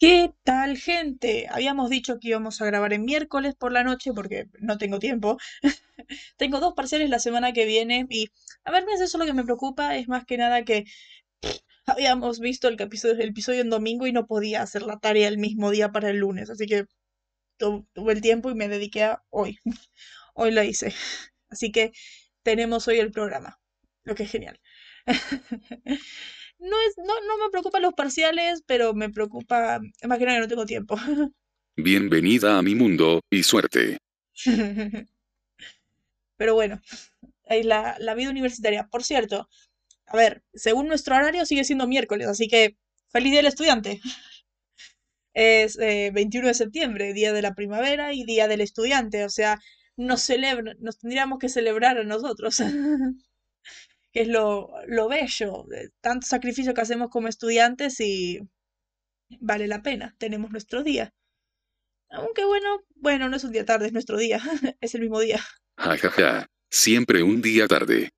¿Qué tal, gente? Habíamos dicho que íbamos a grabar en miércoles por la noche porque no tengo tiempo. tengo dos parciales la semana que viene y, a ver, no es eso lo que me preocupa, es más que nada que habíamos visto el episodio, el episodio en domingo y no podía hacer la tarea el mismo día para el lunes, así que tuve el tiempo y me dediqué a hoy. hoy lo hice. Así que tenemos hoy el programa, lo que es genial. No, es, no, no me preocupan los parciales, pero me preocupa, más que nada que no tengo tiempo. Bienvenida a mi mundo, y suerte. pero bueno, ahí la, la vida universitaria. Por cierto, a ver, según nuestro horario sigue siendo miércoles, así que feliz día del estudiante. Es 21 eh, de septiembre, día de la primavera y día del estudiante, o sea, nos celebra, nos tendríamos que celebrar a nosotros. que es lo, lo bello, de tanto sacrificio que hacemos como estudiantes y vale la pena, tenemos nuestro día. Aunque bueno, bueno, no es un día tarde, es nuestro día, es el mismo día. Ja, siempre un día tarde.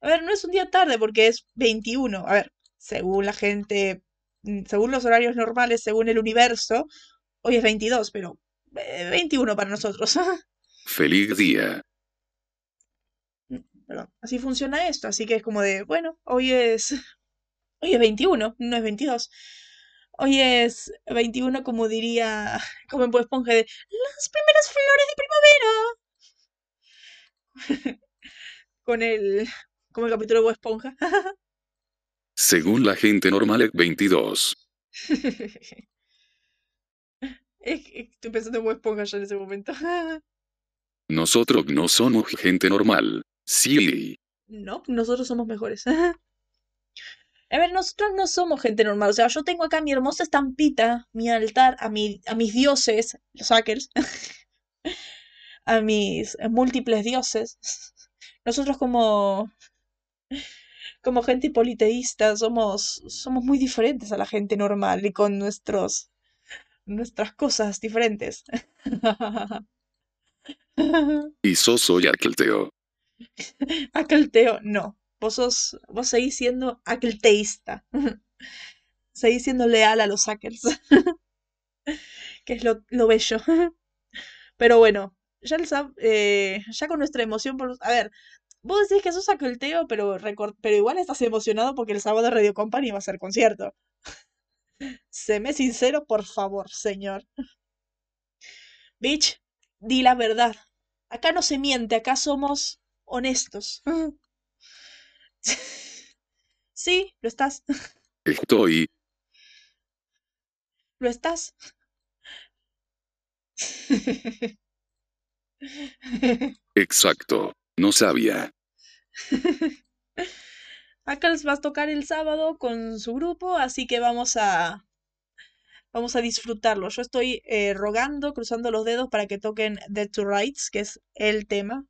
A ver, no es un día tarde porque es 21. A ver, según la gente, mm, según los horarios normales, según el universo, hoy es 22, pero 21 eh, para nosotros. Feliz día así funciona esto, así que es como de, bueno, hoy es, hoy es 21, no es 22. Hoy es 21, como diría, como en Bob Esponja, de las primeras flores de primavera. Con el, como el capítulo de Bob Esponja. Según la gente normal es 22. Estoy pensando en Bob Esponja ya en ese momento. Nosotros no somos gente normal. Sí. No, nosotros somos mejores. a ver, nosotros no somos gente normal. O sea, yo tengo acá mi hermosa estampita, mi altar, a, mi, a mis dioses, los hackers, a mis múltiples dioses. Nosotros como como gente politeísta somos somos muy diferentes a la gente normal y con nuestros nuestras cosas diferentes. y sos soy aquelteo. Aquelteo, no. Vos sos, vos seguís siendo aquelteísta. seguís siendo leal a los hackers. que es lo, lo, bello. Pero bueno, ya, eh, ya con nuestra emoción por... A ver, vos decís que sos aquelteo, pero, pero igual estás emocionado porque el sábado Radio Company va a ser concierto. Séme sincero, por favor, señor. Bitch, di la verdad. Acá no se miente, acá somos honestos. sí, lo estás. Estoy. ¿Lo estás? Exacto. No sabía. Acá les va a tocar el sábado con su grupo, así que vamos a vamos a disfrutarlo. Yo estoy eh, rogando, cruzando los dedos para que toquen Dead to Rights, que es el tema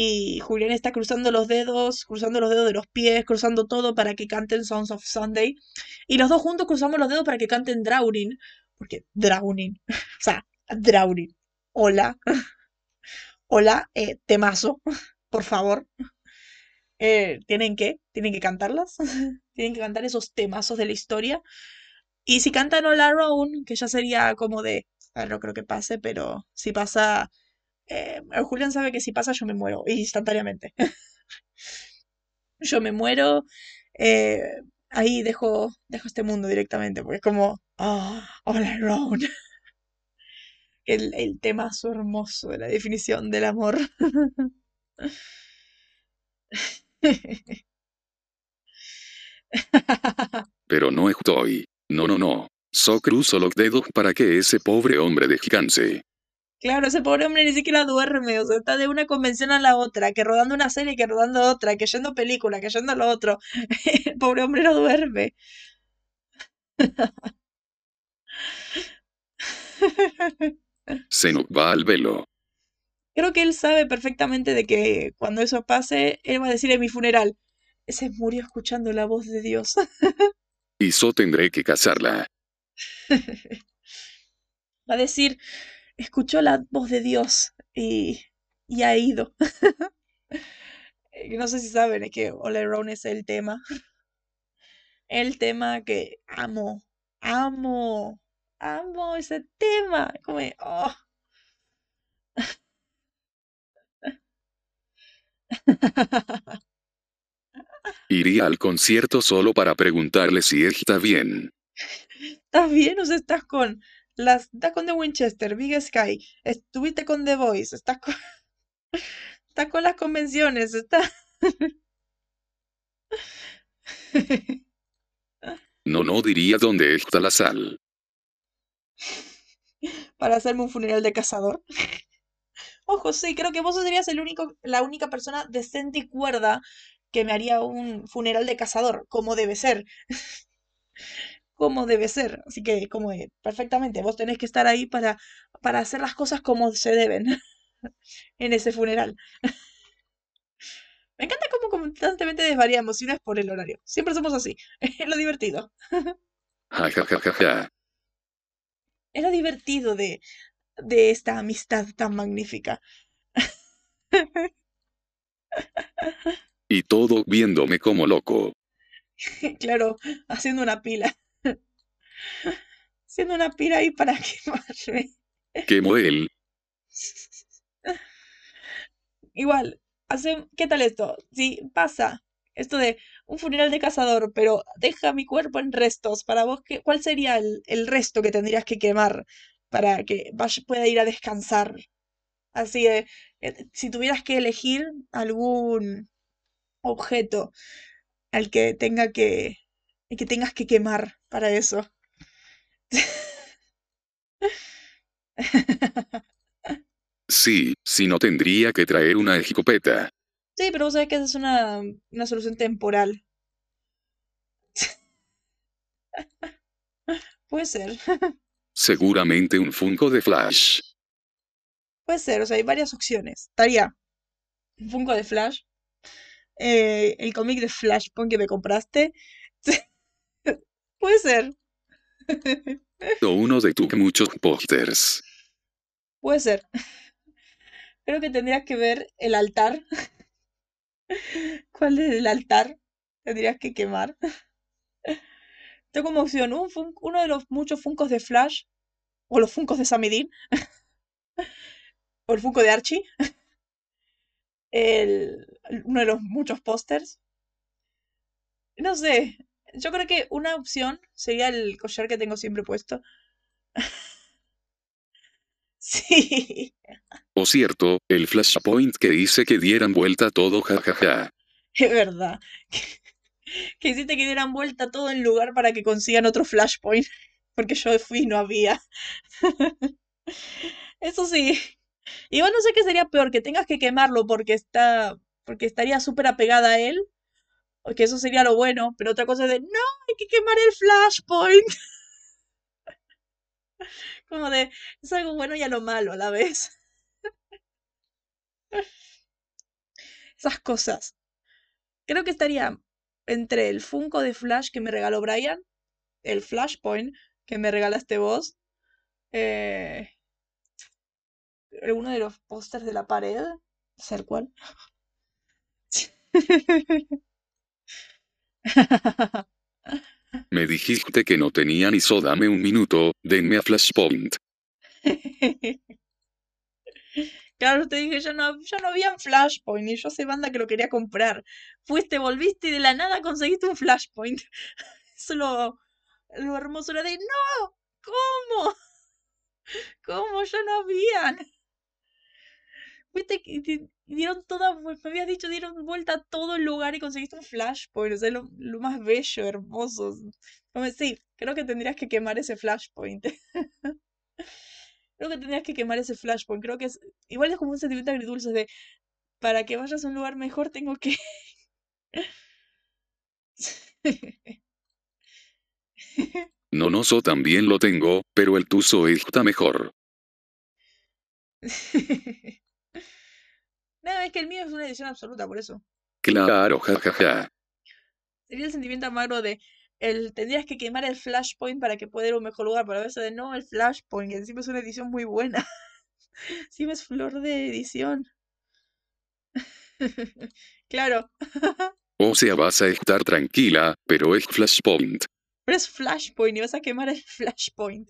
y Julián está cruzando los dedos, cruzando los dedos de los pies, cruzando todo para que canten Songs of Sunday. Y los dos juntos cruzamos los dedos para que canten Drowning, porque Drowning, o sea, Drowning. Hola, hola, eh, temazo, por favor. Eh, ¿Tienen que? ¿Tienen que cantarlas? Tienen que cantar esos temazos de la historia. Y si cantan Hola Round, que ya sería como de, a ver, no creo que pase, pero si pasa eh, Julián sabe que si pasa yo me muero instantáneamente. yo me muero, eh, ahí dejo, dejo este mundo directamente, porque es como, oh, all around. El, el temazo hermoso de la definición del amor. Pero no estoy. No, no, no. So cruzo los dedos para que ese pobre hombre descanse. Claro, ese pobre hombre ni siquiera duerme, o sea, está de una convención a la otra, que rodando una serie, que rodando otra, que yendo película, que yendo lo otro. El pobre hombre no duerme. Se nos va al velo. Creo que él sabe perfectamente de que cuando eso pase, él va a decir en mi funeral, se murió escuchando la voz de Dios. y yo tendré que casarla. va a decir, escuchó la voz de Dios y, y ha ido. no sé si saben, es que All Around es el tema. El tema que amo, amo. amo ese tema. Como, oh. Iría al concierto solo para preguntarle si está bien. ¿Estás bien? O sea, estás con las, estás con The Winchester, Big Sky, estuviste con The Voice, estás con, estás con las convenciones, estás... No, no diría dónde está la sal. para hacerme un funeral de cazador. Ojo, sí, creo que vos serías el único, la única persona decente y cuerda que me haría un funeral de cazador, como debe ser. Como debe ser. Así que, como perfectamente, vos tenés que estar ahí para, para hacer las cosas como se deben en ese funeral. Me encanta cómo constantemente desvariamos, y no es por el horario. Siempre somos así. Es lo divertido. Es lo divertido de, de esta amistad tan magnífica. Y todo viéndome como loco. claro, haciendo una pila. Haciendo una pila ahí para quemarme. Quemó él. Igual, hace, ¿qué tal esto? Sí, pasa. Esto de un funeral de cazador, pero deja mi cuerpo en restos. Para vos, ¿qué, ¿cuál sería el, el resto que tendrías que quemar para que vaya, pueda ir a descansar? Así de, eh, si tuvieras que elegir algún objeto al que tenga que, que tengas que quemar para eso. Sí, si no tendría que traer una escopeta. Sí, pero vos sabés que esa es una, una solución temporal. Puede ser. Seguramente un Funko de Flash. Puede ser, o sea, hay varias opciones. Estaría un Funko de Flash, eh, el cómic de Flashpoint que me compraste. Puede ser. O uno de tus muchos pósters. Puede ser. Creo que tendrías que ver el altar. ¿Cuál es el altar? Tendrías que quemar. Tengo como opción un uno de los muchos funcos de Flash. O los funcos de Samidin. o el funko de Archie. El- uno de los muchos pósters. No sé. Yo creo que una opción sería el collar que tengo siempre puesto. Sí. O cierto, el Flashpoint que hice que dieran vuelta todo jajaja. Es verdad. Que hiciste que dieran vuelta todo en lugar para que consigan otro Flashpoint. Porque yo fui y no había. Eso sí. Igual no sé qué sería peor, que tengas que quemarlo porque está. porque estaría súper apegada a él. Que eso sería lo bueno. Pero otra cosa es de. No, hay que quemar el Flashpoint. Como de. Es algo bueno y a lo malo a la vez. Esas cosas. Creo que estaría entre el Funko de Flash que me regaló Brian, el Flashpoint que me regalaste vos, eh, uno de los pósters de la pared, ser cuál. Me dijiste que no tenía ni so dame un minuto, denme a Flashpoint. Claro, te dije, yo no, yo no había un Flashpoint y yo sé banda que lo quería comprar. Fuiste, volviste y de la nada conseguiste un Flashpoint. Eso lo, lo hermoso era de, no, ¿cómo? ¿Cómo? Ya no habían. Di- dieron toda, me habías dicho, dieron vuelta a todo el lugar y conseguiste un Flashpoint. O sea, lo, lo más bello, hermoso. Sí, creo que tendrías que quemar ese Flashpoint. Creo que tendrías que quemar ese Flashpoint. Creo que es, igual es como un sentimiento agridulce de, para que vayas a un lugar mejor tengo que... No, no, so también lo tengo, pero el tuzo está mejor. No, es que el mío es una edición absoluta, por eso. Claro, jajaja. Sería el sentimiento amargo de el tendrías que quemar el Flashpoint para que pueda ir a un mejor lugar, pero a veces de no, el Flashpoint, que encima es una edición muy buena. Encima es flor de edición. Claro, O sea, vas a estar tranquila, pero es Flashpoint. pero es Flashpoint y vas a quemar el Flashpoint.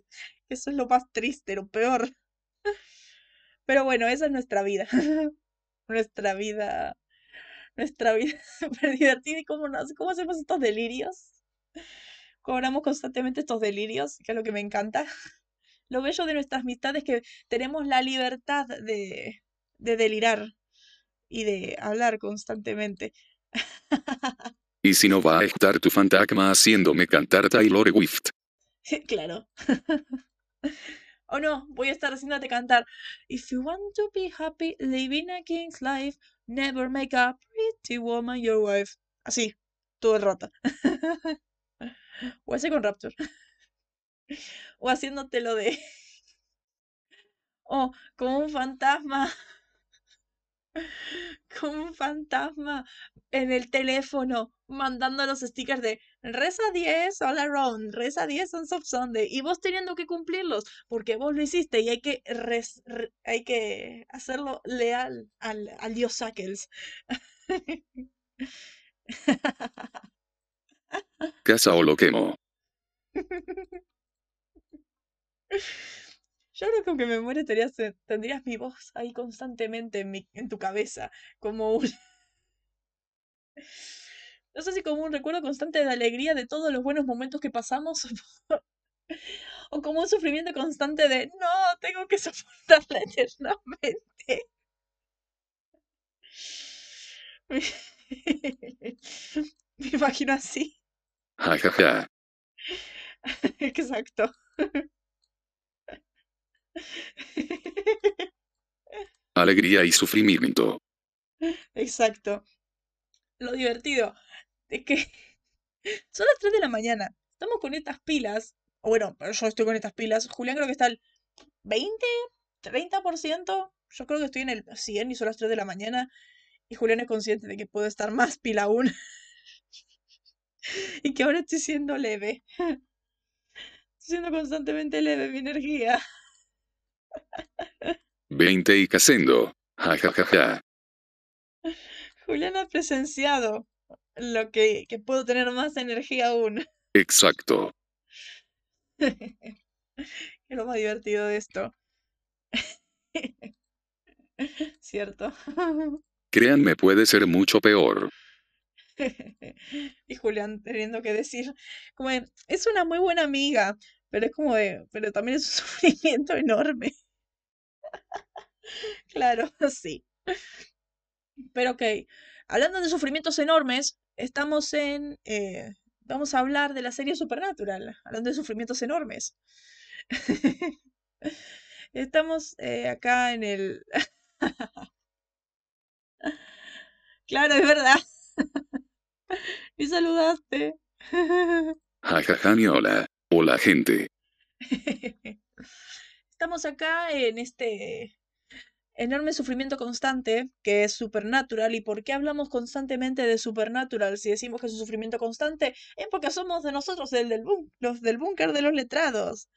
Eso es lo más triste, lo peor. Pero bueno, esa es nuestra vida. Nuestra vida. Nuestra vida súper divertida. ¿Y cómo, nos, cómo hacemos estos delirios? Cobramos constantemente estos delirios, que es lo que me encanta. Lo bello de nuestras amistades es que tenemos la libertad de, de delirar y de hablar constantemente. Y si no va a estar tu fantasma haciéndome cantar Taylor Swift. claro. O no, voy a estar haciéndote cantar. If you want to be happy living a king's life, never make a pretty woman your wife. Así, todo el rato. o así con Rapture. o haciéndote lo de. o como un fantasma como un fantasma en el teléfono mandando los stickers de reza 10 all around, reza 10 on Soft Sunday y vos teniendo que cumplirlos porque vos lo hiciste y hay que hay que hacerlo leal al, al dios Sackles. Casa o lo quemo. Yo creo que aunque me muere tendrías, tendrías mi voz ahí constantemente en, mi, en tu cabeza, como un... No sé si como un recuerdo constante de alegría de todos los buenos momentos que pasamos, o como un sufrimiento constante de, no, tengo que soportarla eternamente. Me imagino así. Exacto. Alegría y sufrimiento. Exacto. Lo divertido es que son las 3 de la mañana. Estamos con estas pilas. O bueno, yo estoy con estas pilas. Julián creo que está al 20, 30%. Yo creo que estoy en el 100 y son las 3 de la mañana. Y Julián es consciente de que puedo estar más pila aún. y que ahora estoy siendo leve. estoy siendo constantemente leve mi energía. 20 y casendo. Ja, ja, ja, ja. Julián ha presenciado lo que, que puedo tener más energía aún. Exacto. es lo más divertido de esto. ¿Cierto? Créanme, puede ser mucho peor. y Julián teniendo que decir, como es una muy buena amiga, pero es como de, pero también es un sufrimiento enorme. claro, sí. Pero ok, hablando de sufrimientos enormes, estamos en... Eh, vamos a hablar de la serie Supernatural, hablando de sufrimientos enormes. estamos eh, acá en el... claro, es verdad. y saludaste. Jajaja, hola. Hola, gente. Estamos acá en este enorme sufrimiento constante que es Supernatural. ¿Y por qué hablamos constantemente de Supernatural? Si decimos que es un sufrimiento constante, es porque somos de nosotros, el del los del búnker de los letrados.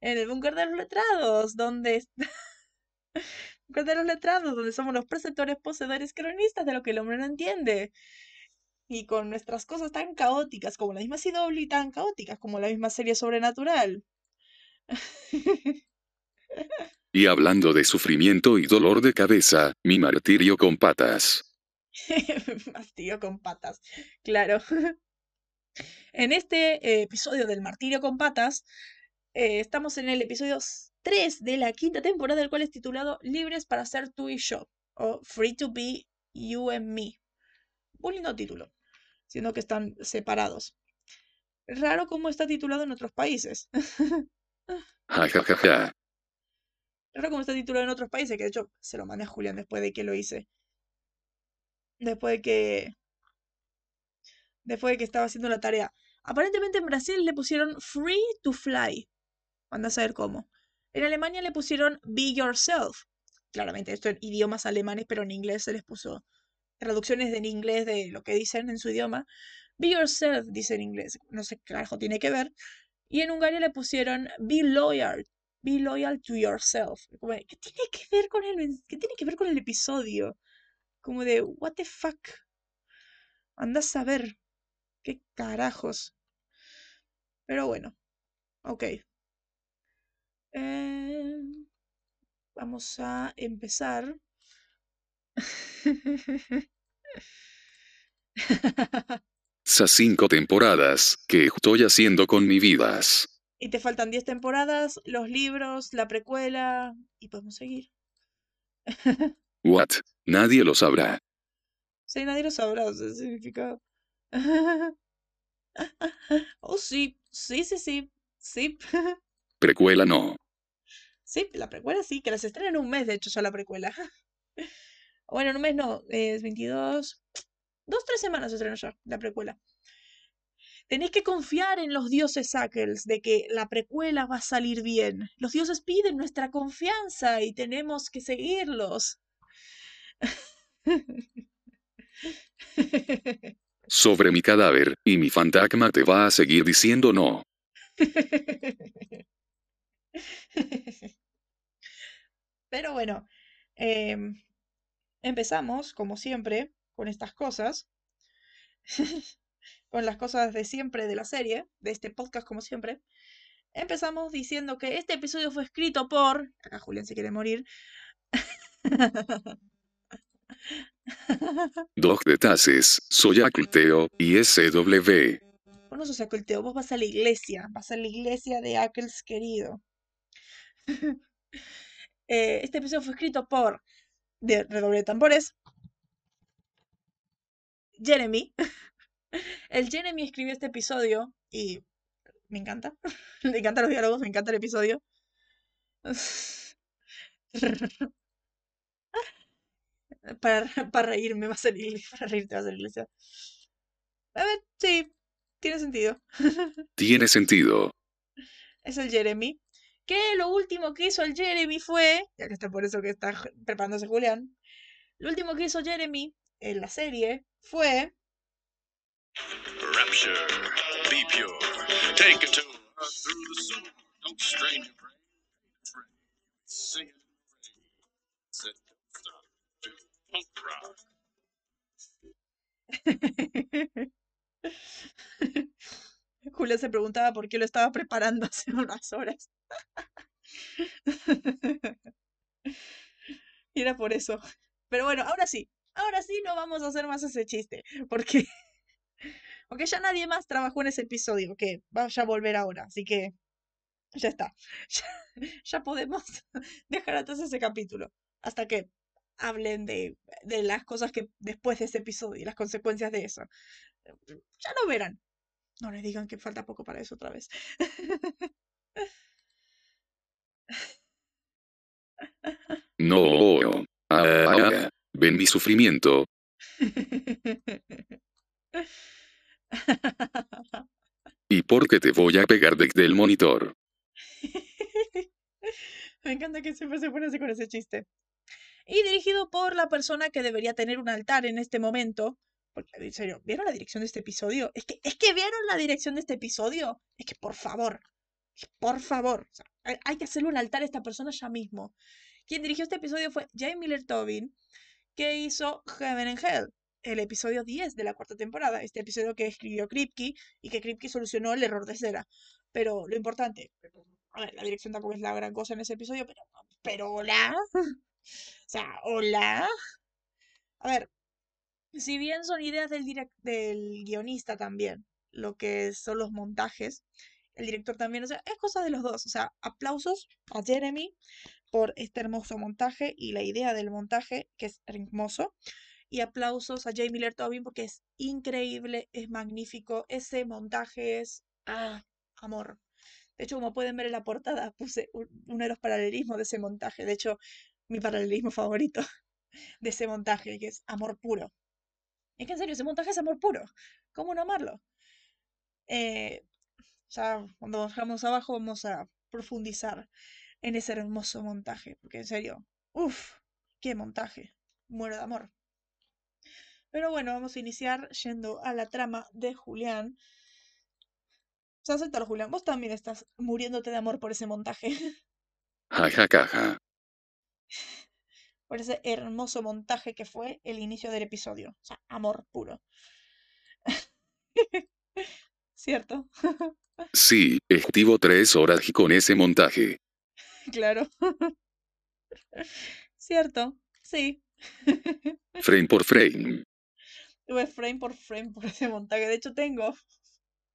En el búnker de los letrados, donde. búnker de los letrados, donde somos los preceptores, poseedores, cronistas de lo que el hombre no entiende y con nuestras cosas tan caóticas como la misma CW y tan caóticas como la misma serie sobrenatural. y hablando de sufrimiento y dolor de cabeza, mi martirio con patas. martirio con patas, claro. en este eh, episodio del martirio con patas, eh, estamos en el episodio 3 de la quinta temporada, el cual es titulado Libres para ser tú y yo, o Free to be you and me. Un lindo título sino que están separados. Raro cómo está titulado en otros países. Raro cómo está titulado en otros países, que de hecho se lo mandé a Julián después de que lo hice. Después de que. Después de que estaba haciendo la tarea. Aparentemente en Brasil le pusieron Free to Fly. Anda a saber cómo. En Alemania le pusieron Be Yourself. Claramente esto en idiomas alemanes, pero en inglés se les puso traducciones en inglés de lo que dicen en su idioma. Be yourself, dice en inglés. No sé qué carajo tiene que ver. Y en Hungría le pusieron be loyal. Be loyal to yourself. ¿Qué tiene que ver con el, qué tiene que ver con el episodio? Como de, what the fuck. Anda a saber. ¿Qué carajos? Pero bueno. Ok. Eh, vamos a empezar. Esas cinco temporadas, ¿qué estoy haciendo con mi vida? Y te faltan 10 temporadas, los libros, la precuela, y podemos seguir. What? Nadie lo sabrá. Sí, nadie lo sabrá el significado. oh, sí, sí, sí, sí, sí. Precuela no. Sí, la precuela sí, que las estrena en un mes, de hecho, ya la precuela. Bueno, en un mes no, es 22. Dos, tres semanas se estrena ya la precuela. Tenéis que confiar en los dioses Ackles de que la precuela va a salir bien. Los dioses piden nuestra confianza y tenemos que seguirlos. Sobre mi cadáver, y mi fantasma te va a seguir diciendo no. Pero bueno, em, empezamos, como siempre, con estas cosas. Con las cosas de siempre de la serie, de este podcast como siempre. Empezamos diciendo que este episodio fue escrito por... Acá Julián se quiere morir. Dog de Taces, soy Aculteo, y SW. Vos no sos Aculteo, vos vas a la iglesia, vas a la iglesia de Ackles querido. Eh, este episodio fue escrito por, de redoble de tambores, Jeremy. El Jeremy escribió este episodio y me encanta. Me encantan los diálogos, me encanta el episodio. Para, para reírme va a salir, para reírte va a salir. A ver, sí, tiene sentido. Tiene sentido. Es el Jeremy. Que lo último que hizo el Jeremy fue, ya que está por eso que está preparándose Julián, lo último que hizo Jeremy en la serie fue Rapture, be pure. Take a tour through the sewer. Don't strain your brain. Train. Sing it in the rain. Said don't stop to punk rock. Julia se preguntaba por qué lo estaba preparando hace unas horas. y era por eso. Pero bueno, ahora sí. Ahora sí no vamos a hacer más ese chiste. Porque. Porque ya nadie más trabajó en ese episodio. Que vaya a volver ahora. Así que. Ya está. Ya, ya podemos dejar atrás ese capítulo. Hasta que hablen de, de las cosas que después de ese episodio y las consecuencias de eso. Ya lo verán. No le digan que falta poco para eso otra vez. No. Ah, ven mi sufrimiento. ¿Y por qué te voy a pegar desde el monitor? Me encanta que siempre se pone así con ese chiste. Y dirigido por la persona que debería tener un altar en este momento. Porque, en serio, ¿vieron la dirección de este episodio? Es que, vieron la dirección de este episodio. Es que, por favor, por favor, hay que hacerle un altar a esta persona ya mismo. Quien dirigió este episodio fue Jay Miller Tobin, que hizo Heaven and Hell, el episodio 10 de la cuarta temporada. Este episodio que escribió Kripke y que Kripke solucionó el error de cera. Pero lo importante, a ver, la dirección tampoco es la gran cosa en ese episodio, pero, pero hola. O sea, hola. A ver, si bien son ideas del, direc- del guionista también, lo que son los montajes, el director también, o sea, es cosa de los dos. O sea, aplausos a Jeremy por este hermoso montaje y la idea del montaje, que es hermoso. Y aplausos a Jay Miller Tobin porque es increíble, es magnífico. Ese montaje es. ¡Ah! Amor. De hecho, como pueden ver en la portada, puse un- uno de los paralelismos de ese montaje. De hecho, mi paralelismo favorito de ese montaje, que es amor puro. Es que en serio, ese montaje es amor puro. ¿Cómo no amarlo? Eh, ya cuando bajamos abajo vamos a profundizar en ese hermoso montaje, porque en serio, uff, qué montaje. Muero de amor. Pero bueno, vamos a iniciar yendo a la trama de Julián. O sea, Julián. Vos también estás muriéndote de amor por ese montaje. Ja ja ja ja. por ese hermoso montaje que fue el inicio del episodio. O sea, amor puro. ¿Cierto? Sí, estuvo tres horas con ese montaje. claro. Cierto, sí. Frame por frame. Tuve frame por frame por ese montaje. De hecho, tengo.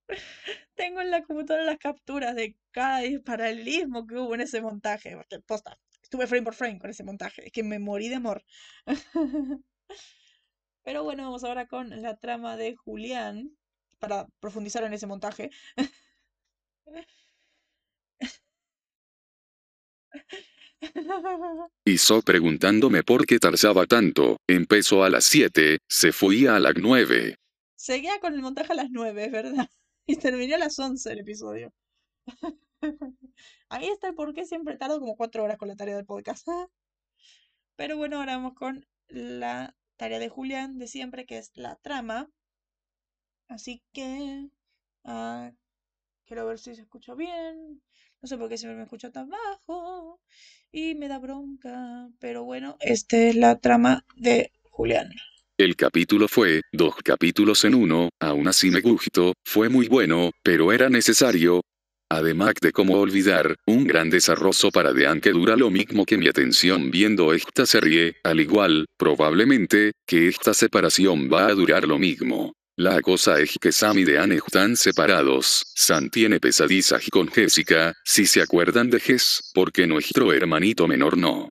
Tengo en la computadora las capturas de cada paralelismo que hubo en ese montaje. Porque, posta, estuve frame por frame con ese montaje. Es que me morí de amor. Pero bueno, vamos ahora con la trama de Julián. Para profundizar en ese montaje. Y so preguntándome por qué tardaba tanto, empezó a las 7, se fue a las 9. Seguía con el montaje a las 9, es verdad. Y terminó a las 11 el episodio. Ahí está el por qué siempre tardo como 4 horas con la tarea del podcast. Pero bueno, ahora vamos con la tarea de Julián de siempre, que es la trama. Así que... ah, quiero ver si se escucha bien. No sé por qué siempre me escucho tan bajo. Y me da bronca. Pero bueno, esta es la trama de Julián. El capítulo fue, dos capítulos en uno, aún así me gustó, fue muy bueno, pero era necesario. Además de cómo olvidar, un gran desarrollo para Dean que dura lo mismo que mi atención viendo esta serie, al igual, probablemente, que esta separación va a durar lo mismo. La cosa es que Sam y Dean están separados. Sam tiene pesadillas con Jessica, si se acuerdan de Jess, porque nuestro hermanito menor no.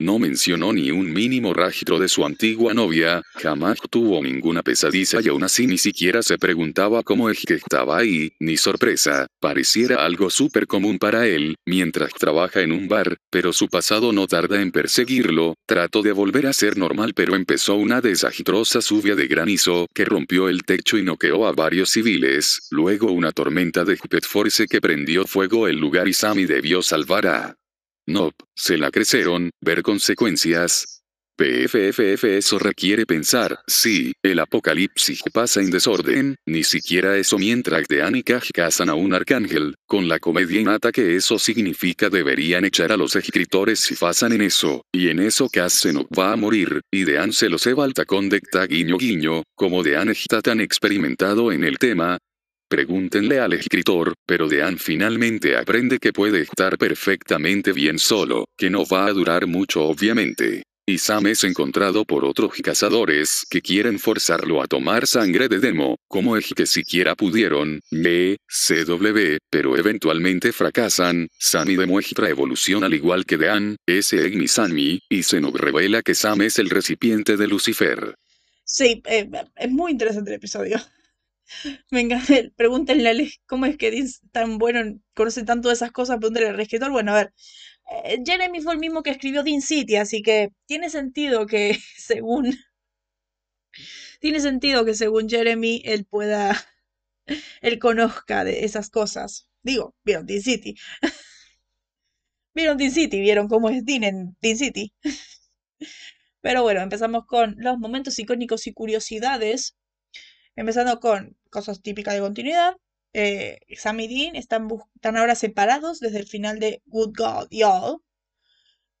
No mencionó ni un mínimo rastro de su antigua novia, jamás tuvo ninguna pesadilla y aún así ni siquiera se preguntaba cómo es que estaba ahí, ni sorpresa, pareciera algo súper común para él, mientras trabaja en un bar, pero su pasado no tarda en perseguirlo, trató de volver a ser normal pero empezó una desastrosa lluvia de granizo que rompió el techo y noqueó a varios civiles, luego una tormenta de Pet Force que prendió fuego el lugar y Sammy debió salvar a... Nope, se la crecieron, ver consecuencias. PFFF eso requiere pensar, sí, el apocalipsis pasa en desorden, ni siquiera eso mientras Dean y Caj cazan a un arcángel, con la comedia innata que eso significa deberían echar a los escritores si pasan en eso, y en eso Kaz se no va a morir, y Dean se lo ceba al tacón de guiño guiño, como Dean está tan experimentado en el tema, Pregúntenle al escritor, pero Dean finalmente aprende que puede estar perfectamente bien solo, que no va a durar mucho obviamente. Y Sam es encontrado por otros cazadores que quieren forzarlo a tomar sangre de demo, como es que siquiera pudieron, B, CW, pero eventualmente fracasan, Sammy demuestra evolución al igual que Dean, es mi Sammy, y se nos revela que Sam es el recipiente de Lucifer. Sí, eh, es muy interesante el episodio. Encanta. Pregúntenle a Alex cómo es que es tan bueno, conoce tanto de esas cosas. Pregúntenle al escritor. Bueno, a ver. eh, Jeremy fue el mismo que escribió Dean City, así que tiene sentido que según. Tiene sentido que según Jeremy él pueda. Él conozca de esas cosas. Digo, vieron Dean City. Vieron Dean City, vieron cómo es Dean en Dean City. Pero bueno, empezamos con los momentos icónicos y curiosidades. Empezando con cosas típicas de continuidad. Eh, Sam y Dean están, ahora separados desde el final de Good God Y'all,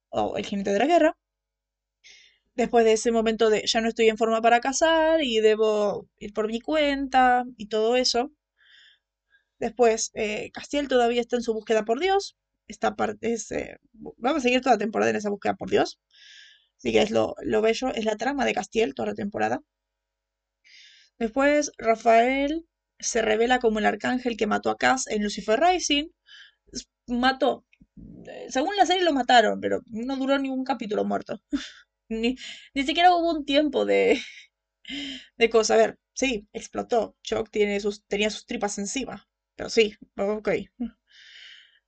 o El jinete de la guerra. Después de ese momento de ya no estoy en forma para casar y debo ir por mi cuenta y todo eso. Después, eh, Castiel todavía está en su búsqueda por Dios. Esta parte es, eh, vamos a seguir toda la temporada en esa búsqueda por Dios. Así que es lo, lo bello, es la trama de Castiel toda la temporada. Después, Rafael se revela como el arcángel que mató a Cass en Lucifer Rising. Mató. eh, Según la serie lo mataron, pero no duró ningún capítulo muerto. Ni, ni siquiera hubo un tiempo de, de cosa. A ver, sí, explotó. Chuck tiene sus, tenía sus tripas encima. Pero sí, ok.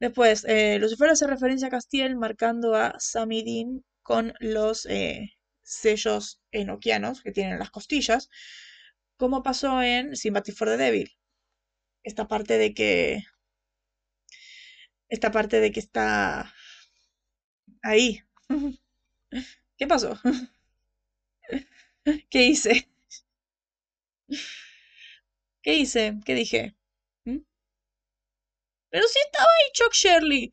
Después, eh, Lucifer hace referencia a Castiel marcando a Sam y Dean con los eh, sellos enoquianos que tienen en las costillas como pasó en Sympathy for the Devil. Esta parte de que. Esta parte de que está ahí. ¿Qué pasó? ¿Qué hice? ¿Qué hice? ¿Qué dije? ¿Mm? Pero sí estaba ahí Chuck Shirley.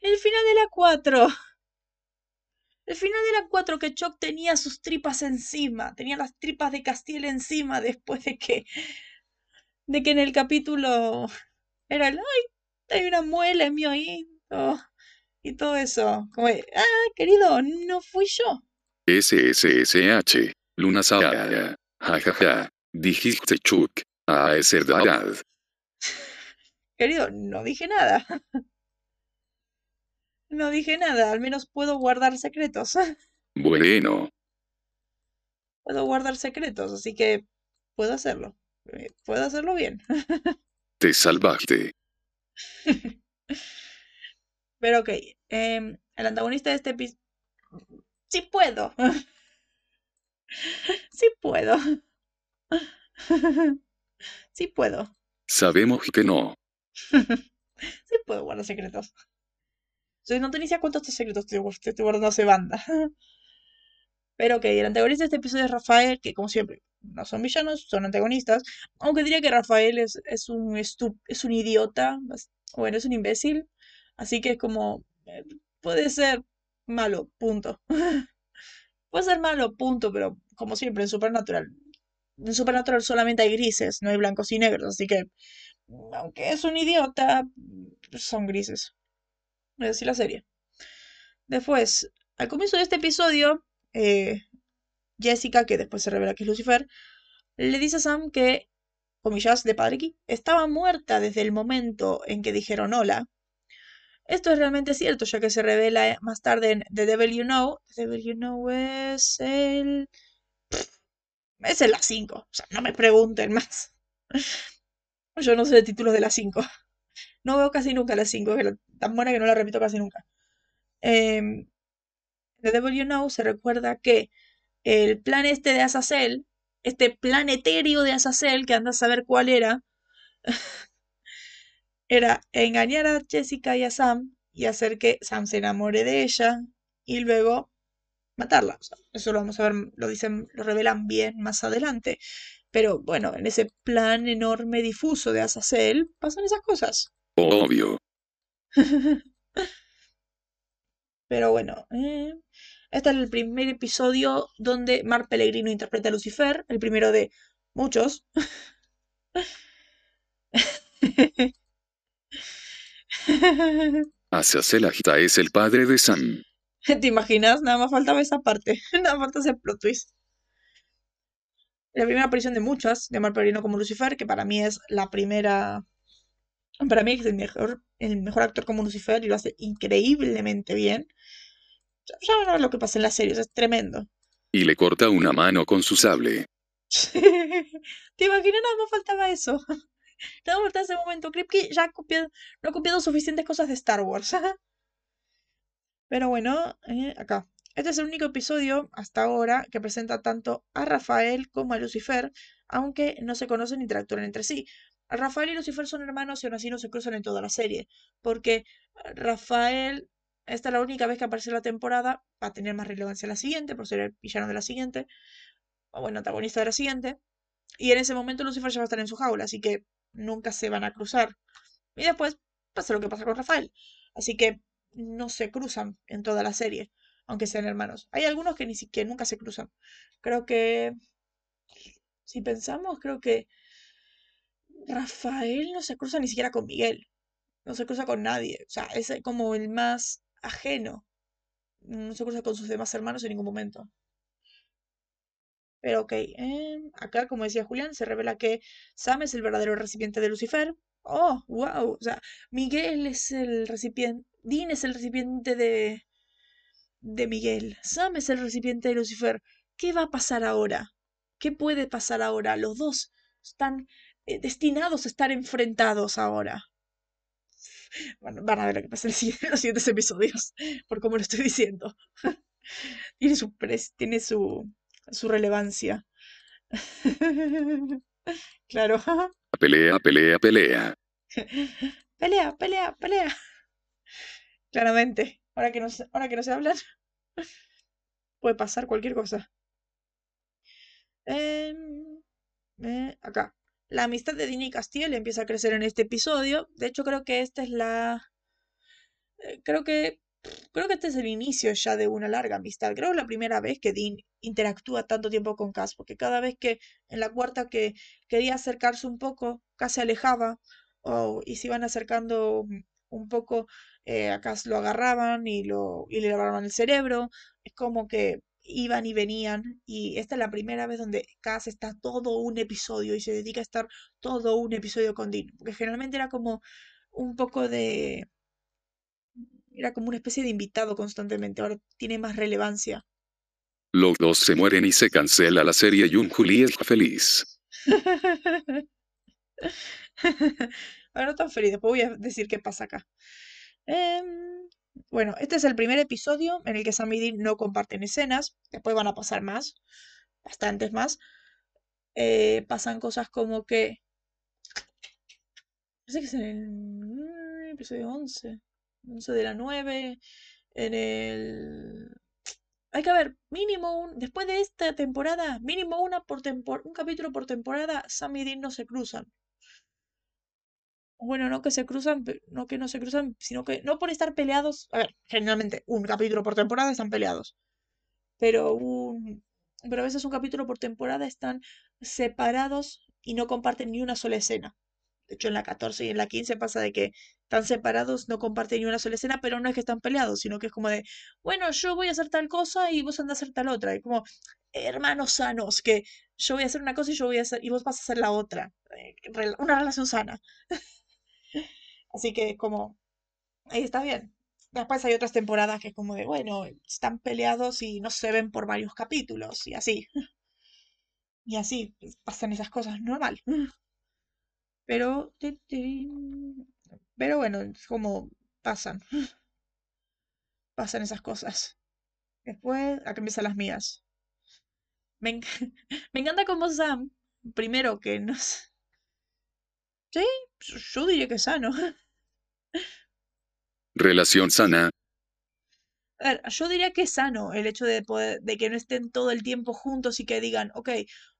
El final de la 4. El final de la 4 que Chuck tenía sus tripas encima, tenía las tripas de Castiel encima después de que de que en el capítulo era el ay, hay una muela en mi oído. Y todo eso. Como, de, ah, querido, no fui yo. SSSH. Luna Saga. Jajaja. Dijiste Chuk. A es verdad. Querido, no dije nada. No dije nada, al menos puedo guardar secretos. Bueno. Puedo guardar secretos, así que puedo hacerlo. Eh, Puedo hacerlo bien. Te salvaste. Pero ok, em, el antagonista de este episodio... Sí puedo. Sí puedo. Sí puedo. Sabemos que no. Sí puedo guardar secretos. Soy no cuántos secretos guard- estoy guardando hace banda. Pero ok, el antagonista de este episodio es Rafael, que como siempre, no son villanos, son antagonistas. Aunque diría que Rafael es, es un estu- es un idiota, bueno, es un imbécil. Así que es como, eh, puede ser malo, punto. Puede ser malo, punto, pero como siempre en Supernatural. En Supernatural solamente hay grises, no hay blancos y negros, así que, aunque es un idiota, son grises. Es decir, la serie. Después, al comienzo de este episodio, eh, Jessica, que después se revela que es Lucifer, le dice a Sam que, comillas de Padre Ki, estaba muerta desde el momento en que dijeron hola. Esto es realmente cierto, ya que se revela eh, más tarde en The Devil You Know. The Devil You Know es el... Es en la 5. O sea, no me pregunten más. Yo no sé de títulos de la 5. No veo casi nunca la 5, es tan buena que no la repito casi nunca. Em, The Devil You Know se recuerda que el plan este de Azazel, este plan etéreo de Azazel, que anda a saber cuál era, era engañar a Jessica y a Sam y hacer que Sam se enamore de ella y luego matarla. Eso lo vamos a ver, lo dicen, lo revelan bien más adelante. Pero bueno, en ese plan enorme difuso de Azazel pasan esas cosas. Obvio. Pero bueno, eh, este es el primer episodio donde Mar Pellegrino interpreta a Lucifer, el primero de muchos. Azazel Agita es el padre de Sam. ¿Te imaginas? Nada más faltaba esa parte. Nada más falta ese plot twist. La primera aparición de muchas de Mar Pellegrino como Lucifer, que para mí es la primera. Para mí es el mejor, el mejor actor como Lucifer y lo hace increíblemente bien. Ya ver lo que pasa en la serie, o sea, es tremendo. Y le corta una mano con su sable. ¿Te imaginas? Nada más faltaba eso. Nada más faltaba ese momento. Kripke ya ha copiado, no ha copiado suficientes cosas de Star Wars. Pero bueno, eh, acá. Este es el único episodio hasta ahora que presenta tanto a Rafael como a Lucifer, aunque no se conocen ni interactúan entre sí. Rafael y Lucifer son hermanos y aún así no se cruzan en toda la serie, porque Rafael, esta es la única vez que aparece en la temporada, va a tener más relevancia en la siguiente, por ser el villano de la siguiente, o bueno, antagonista de la siguiente, y en ese momento Lucifer ya va a estar en su jaula, así que nunca se van a cruzar. Y después pasa lo que pasa con Rafael, así que no se cruzan en toda la serie, aunque sean hermanos. Hay algunos que ni siquiera nunca se cruzan. Creo que, si pensamos, creo que Rafael no se cruza ni siquiera con Miguel, no se cruza con nadie, o sea, es como el más ajeno, no se cruza con sus demás hermanos en ningún momento. Pero ok, em, acá como decía Julián, se revela que Sam es el verdadero recipiente de Lucifer. Oh, wow, o sea, Miguel es el recipiente, Dean es el recipiente de, de Miguel, Sam es el recipiente de Lucifer. ¿Qué va a pasar ahora? ¿Qué puede pasar ahora? Los dos están eh, destinados a estar enfrentados ahora. Bueno, van a ver lo que pasa en los siguientes episodios, por cómo lo estoy diciendo. Tiene su, tiene su, su relevancia. Claro. Pelea, pelea, pelea. Pelea, pelea, pelea. Claramente. Ahora que no ahora que no sé hablar, puede pasar cualquier cosa. Em, eh, acá. La amistad de Dini y Castiel empieza a crecer en este episodio. De hecho, creo que esta es la. eh, Creo que. Creo que este es el inicio ya de una larga amistad. Creo que es la primera vez que Dean interactúa tanto tiempo con Cass, porque cada vez que en la cuarta que quería acercarse un poco, Cass se alejaba, o, y se iban acercando un un poco, eh, a Cass lo agarraban y, lo, y le lavaban el cerebro. Es como que iban y venían. Y esta es la primera vez donde Cass está todo un episodio y se dedica a estar todo un episodio con Dean. Porque generalmente era como un poco de... Era como una especie de invitado constantemente. Ahora tiene más relevancia. Los dos se mueren y se cancela la serie y un Juli es feliz. Ahora no tan feliz, después voy a decir qué pasa acá. Em, bueno, este es el primer episodio en el que Sam y Dean no comparten escenas. Después van a pasar más, bastantes más. Eh, pasan cosas como que. Parece que es en el episodio 11. 11 de la 9. En el. Hay que ver, mínimo un. Después de esta temporada, mínimo una por tempor- un capítulo por temporada, Sam y Dean no se cruzan. Bueno, no que se cruzan, no que no se cruzan, sino que no por estar peleados. A ver, generalmente un capítulo por temporada están peleados. Pero un. Pero a veces un capítulo por temporada están separados y no comparten ni una sola escena. De hecho, en la 14 y en la 15 pasa de que están separados, no comparten ni una sola escena, pero no es que están peleados, sino que es como de, bueno, yo voy a hacer tal cosa y vos andás a hacer tal otra. Y como hermanos sanos, que yo voy a hacer una cosa y yo voy a hacer, y vos vas a hacer la otra. Eh, Una relación sana. Así que es como, ahí está bien. Después hay otras temporadas que es como de, bueno, están peleados y no se ven por varios capítulos y así. Y así pues, pasan esas cosas normal. Pero, pero bueno, es como pasan, pasan esas cosas. Después, acá empiezan las mías. Me, me encanta como Sam, primero que no sé. Sí, yo diría que es sano. Relación sana, A ver, yo diría que es sano el hecho de poder, de que no estén todo el tiempo juntos y que digan, ok,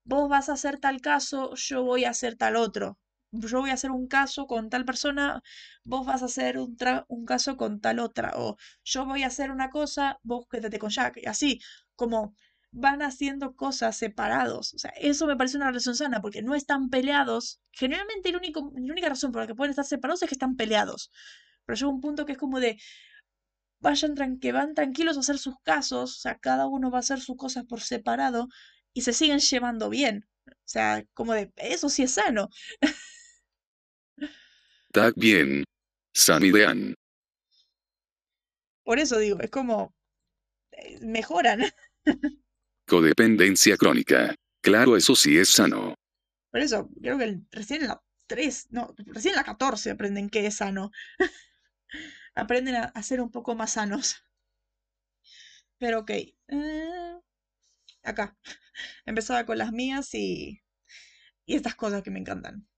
vos vas a hacer tal caso, yo voy a hacer tal otro. Yo voy a hacer un caso con tal persona, vos vas a hacer un, un caso con tal otra. O yo voy a hacer una cosa, vos quédate con Jack. Y así, como van haciendo cosas separados. O sea, eso me parece una relación sana, porque no están peleados. Generalmente el único, la única razón por la que pueden estar separados es que están peleados. Pero llega un punto que es como de, vayan tran- que van tranquilos a hacer sus casos, o sea, cada uno va a hacer sus cosas por separado y se siguen llevando bien. O sea, como de, eso sí es sano. tag bien. Dean. Por eso digo, es como, eh, mejoran. Codependencia crónica. Claro, eso sí es sano. Por eso, creo que el- recién en la 3, no, recién en la 14 aprenden qué es sano. Aprenden a, a ser un poco más sanos. Pero ok. eh, acá. Empezaba con las mías y, y estas cosas que me encantan.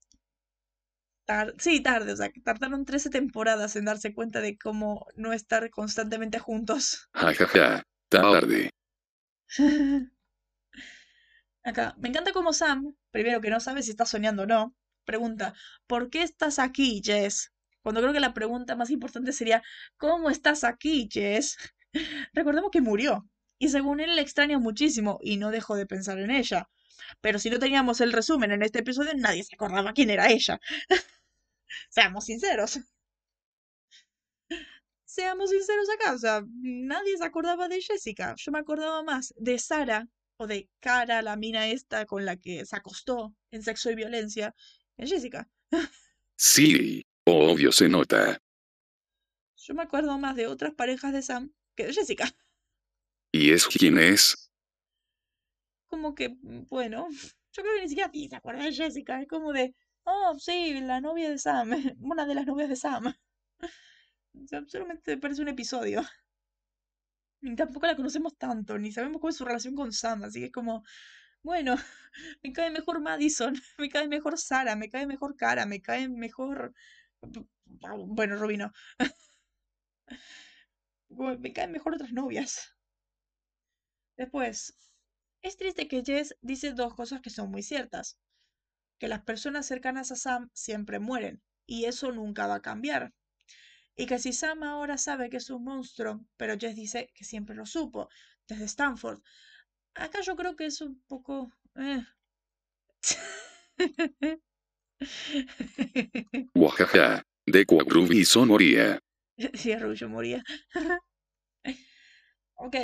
Tar- sí, tarde, o sea, que tardaron 13 temporadas en darse cuenta de cómo no estar constantemente juntos. Ja ja ja. Tarde. Acá, me encanta como Sam, primero que no sabe si está soñando o no, pregunta, ¿por qué estás aquí, Jess? Cuando creo que la pregunta más importante sería, ¿cómo estás aquí, Jess? Recordemos que murió, y según él le extraña muchísimo y no dejó de pensar en ella. Pero si no teníamos el resumen en este episodio, nadie se acordaba quién era ella. Seamos sinceros. Seamos sinceros acá, o sea, nadie se acordaba de Jessica. Yo me acordaba más de Sara o de Cara, la mina esta con la que se acostó en sexo y violencia, en Jessica. Sí. Obvio se nota. Yo me acuerdo más de otras parejas de Sam que de Jessica. ¿Y es quién es? Como que, mm, bueno, yo creo que ni siquiera ti se acuerda de Jessica. Es como de, oh, sí, la novia de Sam, una de las novias de Sam. O solamente parece un episodio. Y tampoco la conocemos tanto, ni sabemos cuál es su relación con Sam, así que es como, bueno, me cae mejor Madison, me cae mejor Sara, me cae mejor Cara, me cae mejor... Bueno, Rubino, me caen mejor otras novias. Después, es triste que Jess dice dos cosas que son muy ciertas. Que las personas cercanas a Sam siempre mueren, y eso nunca va a cambiar. Y que si Sam ahora sabe que es un monstruo, pero Jess dice que siempre lo supo, desde Stanford. Acá yo creo que es un poco... eh. Wajaja. De son moría. Sí, Rubio moría. ok.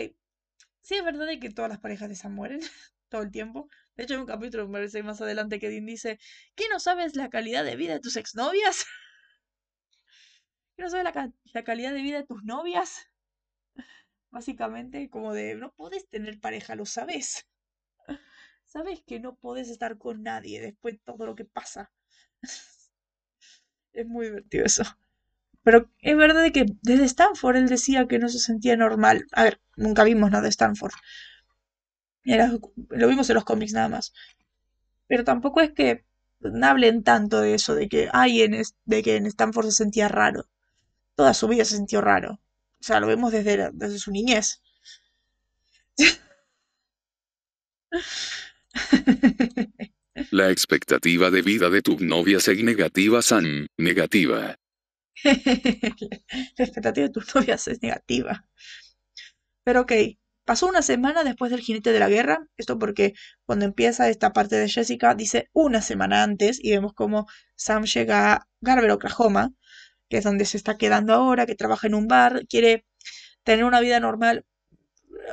Sí, es verdad de que todas las parejas de Sam mueren todo el tiempo. De hecho, hay un capítulo, me parece más adelante, que Dean dice, ¿qué no sabes la calidad de vida de tus exnovias? ¿Qué no sabes la, ca- la calidad de vida de tus novias? Básicamente, como de, no puedes tener pareja, lo sabes. Sabes que no puedes estar con nadie después de todo lo que pasa. Es muy divertido eso. Pero es verdad que desde Stanford él decía que no se sentía normal. A ver, nunca vimos nada de Stanford. Era, lo vimos en los cómics nada más. Pero tampoco es que hablen tanto de eso, de que, ay, en de que en Stanford se sentía raro. Toda su vida se sintió raro. O sea, lo vemos desde, desde su niñez. La expectativa de vida de tu novia es negativa, Sam. Negativa. La expectativa de tus novias es negativa. Pero ok, pasó una semana después del jinete de la guerra. Esto porque cuando empieza esta parte de Jessica dice una semana antes y vemos como Sam llega a Garber, Oklahoma, que es donde se está quedando ahora, que trabaja en un bar, quiere tener una vida normal.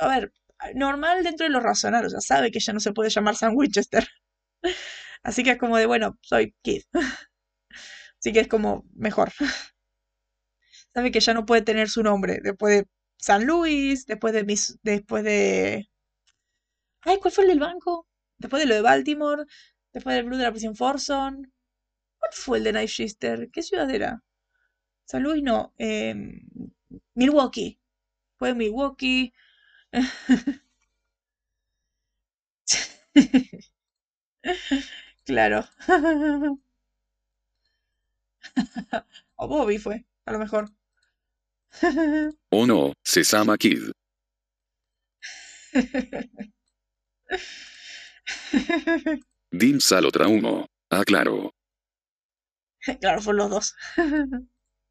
A ver, normal dentro de lo razonable, o sea, sabe que ya no se puede llamar Sam Winchester. Así que es como de, bueno, soy Kid. Así que es como mejor. Sabe que ya no puede tener su nombre después de San Luis, después de mis, después de... Ay, ¿cuál fue el del banco? Después de lo de Baltimore, después del Blue de la prisión Forson. ¿Cuál fue el de Night Shifter? ¿Qué ciudad era? San Luis no, em, Milwaukee. Fue Milwaukee. Claro. O Bobby fue, a lo mejor. Oh no, Sesama Kid. Dim Salo Traumo. Ah, claro. Claro, fueron los dos.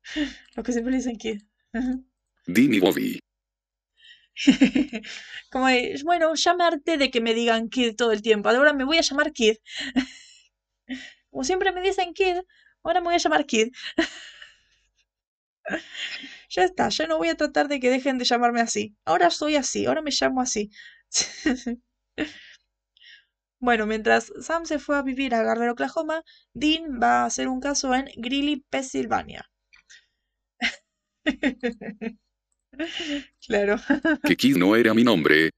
Los que siempre le dicen Kid. Dim y Bobby. Como de, bueno, llamarte de que me digan Kid todo el tiempo. Ahora me voy a llamar Kid. Como siempre me dicen Kid, ahora me voy a llamar Kid. Ya está, ya no voy a tratar de que dejen de llamarme así. Ahora soy así, ahora me llamo así. Bueno, mientras Sam se fue a vivir a Garber, Oklahoma, Dean va a hacer un caso en Greeley, Pensilvania. Claro, Que Kid no era mi nombre.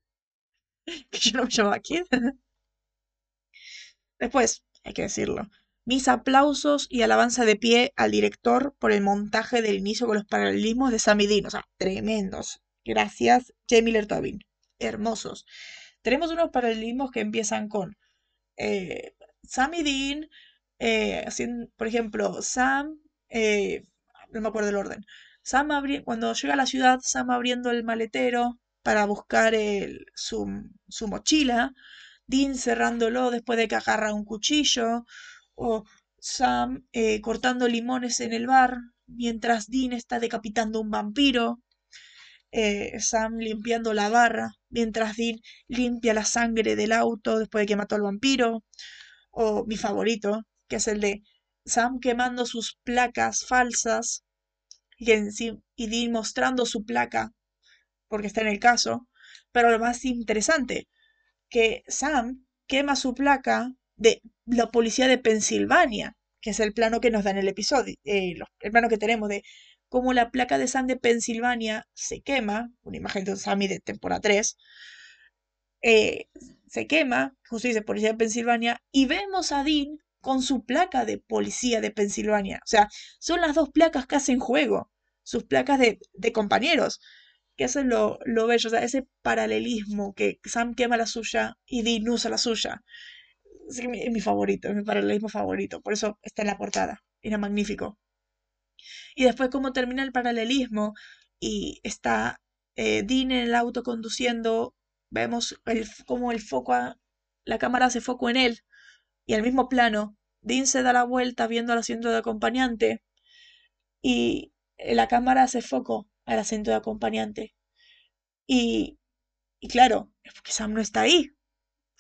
que yo no me llamaba Kid. Después, hay que decirlo, mis aplausos y alabanza de pie al director por el montaje del inicio con los paralelismos de Sam y Dean. O sea, tremendos. Gracias, J. Miller Tobin. Hermosos. Tenemos unos paralelismos que empiezan con eh, Sam y Dean, eh, haciendo, por ejemplo, Sam, eh, no me acuerdo el orden. Sam cuando llega a la ciudad, Sam abriendo el maletero para buscar el- su, su mochila, Dean cerrándolo después de que agarra un cuchillo, o Sam eh, cortando limones en el bar mientras Dean está decapitando un vampiro, eh, Sam limpiando la barra mientras Dean limpia la sangre del auto después de que mató al vampiro, o mi favorito, que es el de Sam quemando sus placas falsas y, enci- y mostrando su placa porque está en el caso, pero lo más interesante, que Sam quema su placa de la policía de Pensilvania, que es el plano que nos da en el episodio, eh, el plano que tenemos de cómo la placa de Sam de Pensilvania se quema, una imagen de Sammy de temporada 3, eh, se quema, justo dice policía de Pensilvania, y vemos a Dean con su placa de policía de Pensilvania. O sea, son las dos placas que hacen juego, sus placas de, de compañeros, que eso es lo, lo bello, o sea, ese paralelismo que Sam quema la suya y Dean usa la suya. Es, mi- es mi favorito, es mi paralelismo favorito, por eso está en la portada, era magnífico. Y después cómo termina el paralelismo y está eh, Dean en el auto conduciendo, vemos el, cómo el foco, a- la cámara hace foco en él y al mismo plano, Dean se da la vuelta viendo al asiento de acompañante y la cámara hace foco al asiento de acompañante. Y, y claro, es porque Sam no está ahí,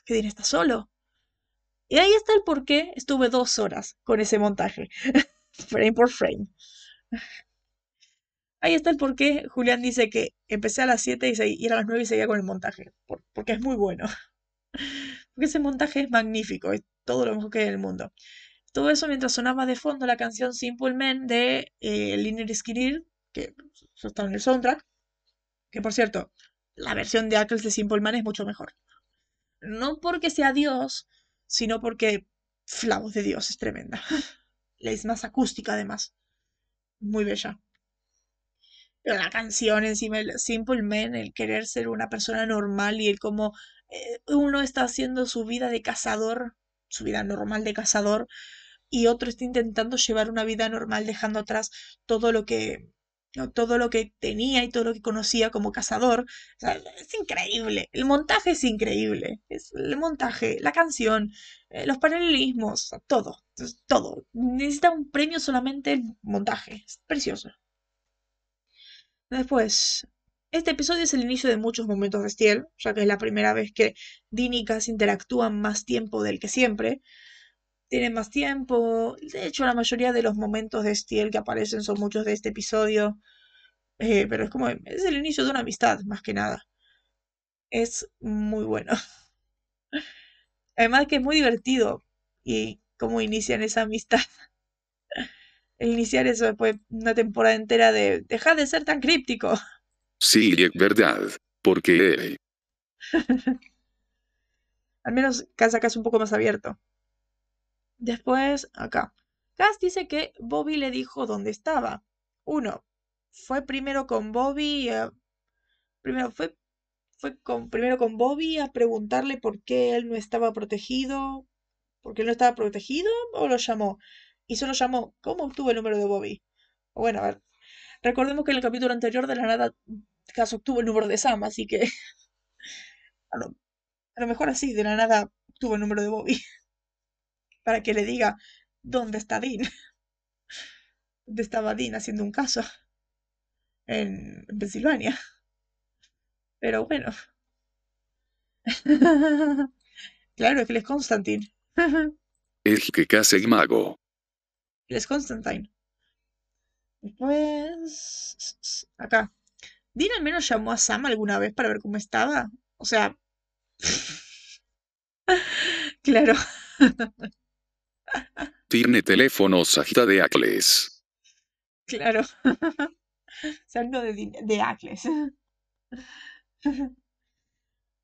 que Dean está solo. Y ahí está el por qué estuve dos horas con ese montaje, frame por frame. Ahí está el por qué Julián dice que empecé a las 7 y, se, y era a las 9 y seguía con el montaje, por- porque es muy bueno. Porque ese montaje es magnífico, todo lo mejor que hay en el mundo. Todo eso mientras sonaba de fondo la canción Simple Man de eh, Liner Skinner, que está en el soundtrack. Que por cierto, la versión de Ackles de Simple Man es mucho mejor. No porque sea Dios, sino porque la voz de Dios es tremenda. Es más acústica además. Muy bella. Pero la canción encima, el Simple Man, el querer ser una persona normal y el cómo eh, uno está haciendo su vida de cazador, su vida normal de cazador, y otro está intentando llevar una vida normal dejando atrás todo lo que todo lo que tenía y todo lo que conocía como cazador. Es increíble. El montaje es increíble. Es el montaje, la canción, eh, los paralelismos, todo. todo. Necesita un premio solamente el montaje. Es precioso. Después, este episodio es el inicio de muchos momentos de Steel, ya que es la primera vez que Dean y interactúan más tiempo del que siempre. Tienen más tiempo. De hecho, la mayoría de los momentos de Steel que aparecen son muchos de este episodio. Eh, pero es como, es el inicio de una amistad, más que nada. Es muy bueno. Además que es muy divertido. Y cómo inician esa amistad. Iniciar eso después de una temporada entera de dejar de ser tan críptico. Sí, es verdad. Porque... Al menos Cass acá es un poco más abierto. Después, acá. Cass dice que Bobby le dijo dónde estaba. Uno, fue primero con Bobby. eh, primero fue, fue con, primero con Bobby a preguntarle por qué él no estaba protegido. ¿Por qué él no estaba protegido? ¿O lo llamó? Y solo llamó. ¿Cómo obtuvo el número de Bobby? Bueno, a ver. Recordemos que en el capítulo anterior de la nada Cass obtuvo el número de Sam, así que. A lo, a lo mejor así, de la nada obtuvo el número de Bobby. Para que le diga dónde está Dean. ¿Dónde estaba Dean haciendo un caso? En, en Pensilvania. Pero bueno. claro, que él es Constantine. Es que casi el mago. Él es Constantine. Después. Acá. ¿Dean al menos llamó a Sam alguna vez para ver cómo estaba? O sea. claro. Tiene teléfono Sagita de Acles. Claro. Habló de, de Acles.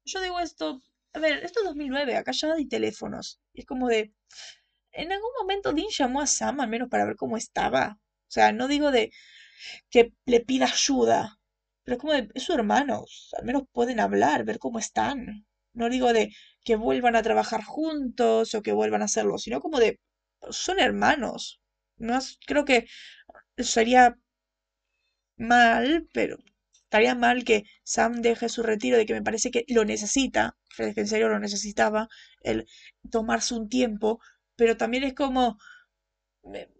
Yo digo esto. A ver, esto es 2009, acá ya hay teléfonos. Y es como de. En algún momento Dean llamó a Sam al menos para ver cómo estaba. O sea, no digo de que le pida ayuda. Pero es como de. Es su. Al menos pueden hablar, ver cómo están. No digo de que vuelvan a trabajar juntos o que vuelvan a hacerlo, sino como de. Son hermanos. No creo que sería mal, pero estaría mal que Sam deje su retiro de que me parece que lo necesita, que en serio lo necesitaba, el tomarse un tiempo, pero también es como,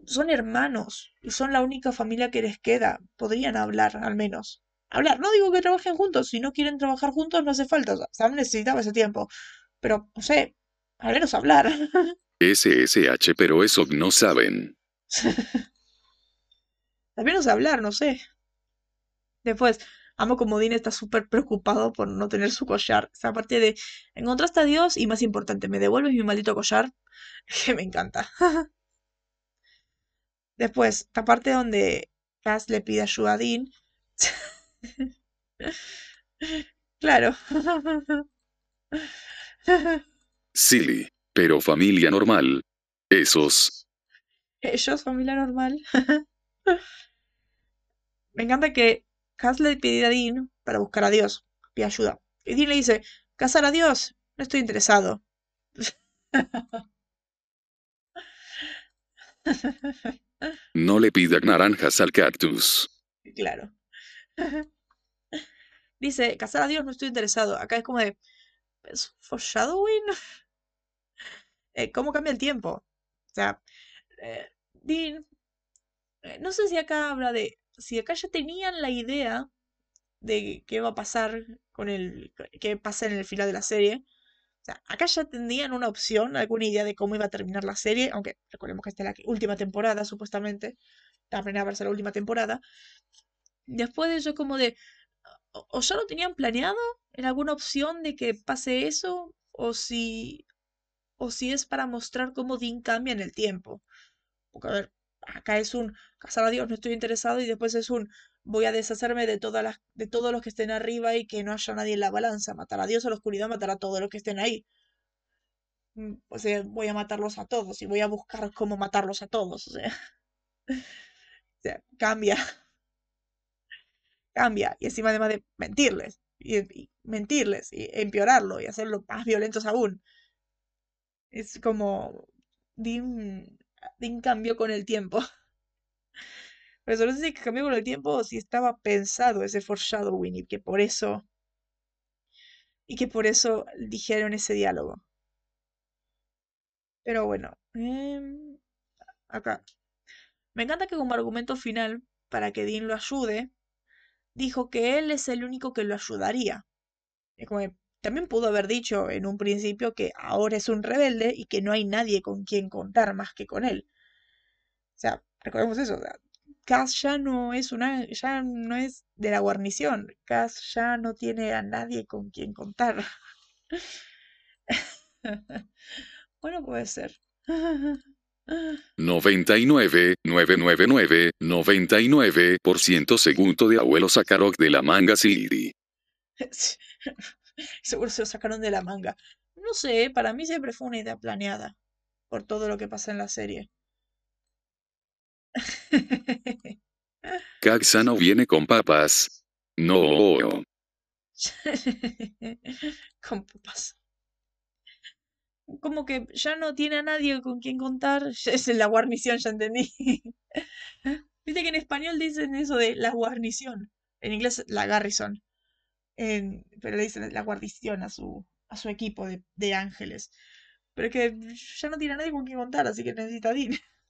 son hermanos, son la única familia que les queda, podrían hablar al menos. Hablar, no digo que trabajen juntos, si no quieren trabajar juntos no hace falta, o sea, Sam necesitaba ese tiempo, pero no sé, al menos hablar. SSH, pero eso no saben. Al menos hablar, no sé. Después, amo como Dean está súper preocupado por no tener su collar. Esa parte de, encontraste a Dios y más importante, me devuelves mi maldito collar, que me encanta. Después, esta parte donde Cass le pide ayuda a Dean. Claro. Silly. Pero familia normal. Esos. Ellos, familia normal. Me encanta que Cass le pide a Dean para buscar a Dios, pide ayuda. Y Dean le dice, cazar a Dios, no estoy interesado. No le pida naranjas al cactus. Claro. Dice, cazar a Dios no estoy interesado. Acá es como de, ¿es foreshadowing? Eh, ¿Cómo cambia el tiempo? O sea, eh, Dean, eh, no sé si acá habla de, si acá ya tenían la idea de qué va a pasar con el, qué pasa en el final de la serie. O sea, acá ya tenían una opción, alguna idea de cómo iba a terminar la serie, aunque recordemos que esta es la última temporada, supuestamente. Primera va a ser la última temporada. Después de eso, como de. O, ya lo tenían planeado en alguna opción de que pase eso, o si. O si es para mostrar cómo Dean cambia en el tiempo. Porque, a ver, acá es un casar a Dios, no estoy interesado, y después es un voy a deshacerme de todas las, de todos los que estén arriba y que no haya nadie en la balanza. Matar a Dios a la oscuridad, matar a todos los que estén ahí. Mm, O sea, voy a matarlos a todos y voy a buscar cómo matarlos a todos. O sea, o sea, cambia, cambia. Y encima además de mentirles, y, mentirles, y empeorarlo, y hacerlo más violentos aún. Es como Dean, Dean cambió con el tiempo. Pero no sé si cambió con el tiempo o si estaba pensado ese foreshadowing y que por eso. Y que por eso dijeron ese diálogo. Pero bueno. em, acá. Me encanta que como argumento final, para que Dean lo ayude, dijo que él es el único que lo ayudaría. Como también pudo haber dicho en un principio que ahora es un rebelde y que no hay nadie con quien contar más que con él. O sea, recordemos eso. Cass ya no es una, ya no es de la guarnición. Cass ya no tiene a nadie con quien contar. Bueno, puede ser. 99, 999, 99% segundo de abuelo Sakarok de la manga CD. Seguro se lo sacaron de la manga. No sé, para mí siempre fue una idea planeada por todo lo que pasa en la serie. Kagsano viene con papas. No. Con papas. Como que ya no tiene a nadie con quien contar. Es la guarnición, ya entendí. Viste que en español dicen eso de la guarnición. En inglés la garrison. En- pero le dicen la guarnición a su, a su equipo de, de ángeles. Pero es que ya no tiene a nadie con quien contar, así que necesita a Dean.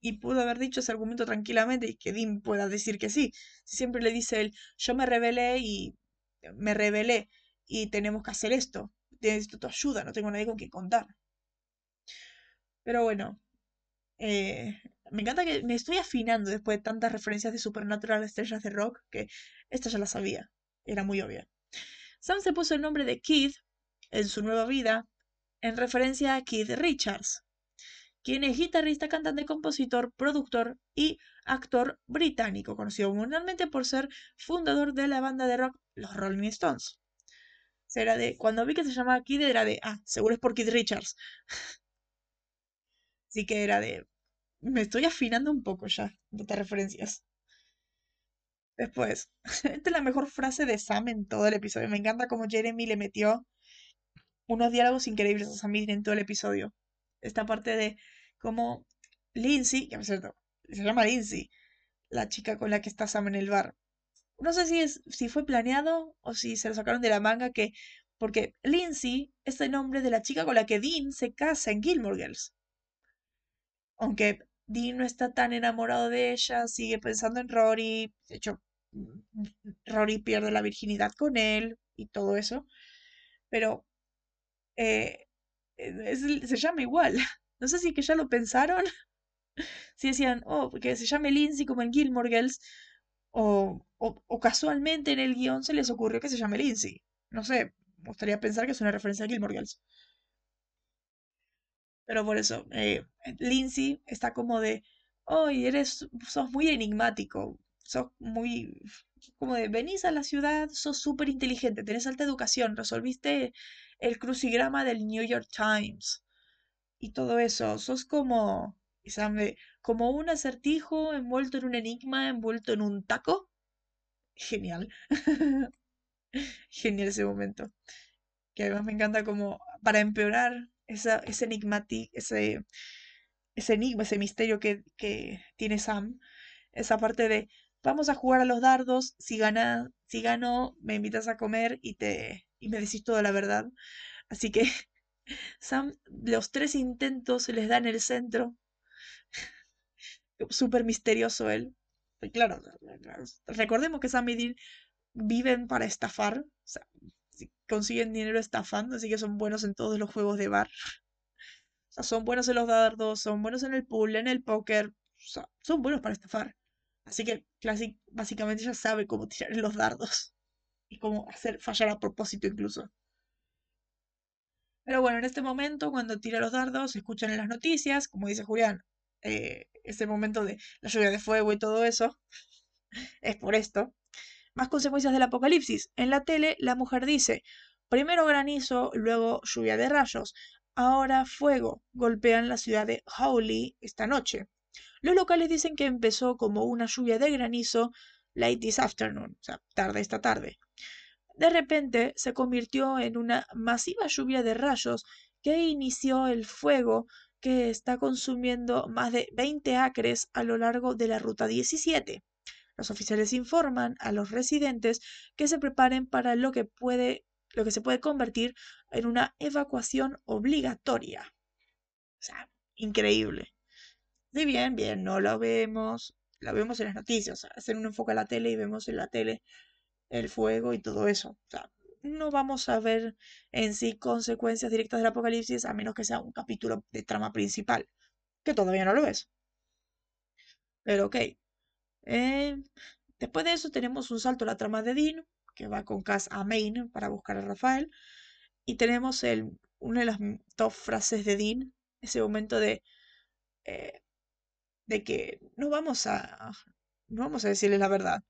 Y pudo haber dicho ese argumento tranquilamente y que Dean pueda decir que sí. Si siempre le dice él, yo me rebelé y me rebelé y tenemos que hacer esto. Necesito tu ayuda, no tengo nadie con quien contar. Pero bueno, eh, me encanta que me estoy afinando después de tantas referencias de Supernatural Estrellas de Rock que esta ya la sabía. Era muy obvia. Sam se puso el nombre de Keith en su nueva vida en referencia a Keith Richards, quien es guitarrista, cantante, compositor, productor y actor británico, conocido mundialmente por ser fundador de la banda de rock Los Rolling Stones. Era de, cuando vi que se llamaba Keith era de, ah, seguro es por Keith Richards. Así que era de, me estoy afinando un poco ya de estas referencias. Después, esta es la mejor frase de Sam en todo el episodio. Me encanta cómo Jeremy le metió unos diálogos increíbles a Sam Dean en todo el episodio. Esta parte de cómo Lindsay, que por cierto, se llama Lindsay, la chica con la que está Sam en el bar. No sé si es, si fue planeado o si se lo sacaron de la manga que, porque Lindsay es el nombre de la chica con la que Dean se casa en Gilmore Girls. Aunque Dean no está tan enamorado de ella, sigue pensando en Rory. De hecho, mm, Rory pierde la virginidad con él y todo eso. Pero eh, es el- se llama igual. No sé si que ya lo pensaron. Si decían, oh, que se llame Lindsay como en Gilmore Girls. O, o, casualmente en el guion se les ocurrió que se llame Lindsay. No sé, me gustaría pensar que es una referencia a Gilmore Girls. Pero por eso, eh, Lindsay está como de, oh, eres, sos muy enigmático, sos muy, como de, venís a la ciudad, sos súper inteligente, tenés alta educación, resolviste el crucigrama del New York Times y todo eso, sos como, y Sam como un acertijo envuelto en un enigma, envuelto en un taco. Genial, genial ese momento. Que además me encanta como, para empeorar esa, ese enigmati- ese, ese enigma, ese misterio que, que tiene Sam, esa parte de vamos a jugar a los dardos, si gana, si gano, me invitas a comer y te y me decís toda la verdad. Así que Sam, los tres intentos se les da en el centro, súper misterioso él. Y claro, recordemos que Sam y viven para estafar, o sea, si consiguen dinero estafando, así que son buenos en todos los juegos de bar. O sea, son buenos en los dardos, son buenos en el pool, en el póker. O sea, son buenos para estafar. Así que Classic básicamente ya sabe cómo tirar los dardos. Y cómo hacer fallar a propósito incluso. Pero bueno, en este momento, cuando tira los dardos, escuchan en las noticias, como dice Julián, eh, ese momento de la lluvia de fuego y todo eso, es por esto. Más consecuencias del apocalipsis. En la tele, la mujer dice, primero granizo, luego lluvia de rayos, ahora fuego. Golpean la ciudad de Howley esta noche. Los locales dicen que empezó como una lluvia de granizo late this afternoon, o sea, tarde esta tarde. De repente se convirtió en una masiva lluvia de rayos que inició el fuego que está consumiendo más de 20 acres a lo largo de la Ruta 17. Los oficiales informan a los residentes que se preparen para lo que puede lo que se puede convertir en una evacuación obligatoria. O sea, increíble. Sí, bien, bien, no lo vemos, lo vemos en las noticias, hacer un enfoque a la tele y vemos en la tele el fuego y todo eso. O sea, no vamos a ver en sí consecuencias directas del apocalipsis a menos que sea un capítulo de trama principal, que todavía no lo es. Pero ok. Eh, después de eso tenemos un salto a la trama de Dean, que va con Cass a Maine para buscar a Rafael. Y tenemos el, una de las top frases de Dean, ese momento de, eh, de que no vamos a, no vamos a decirle la verdad.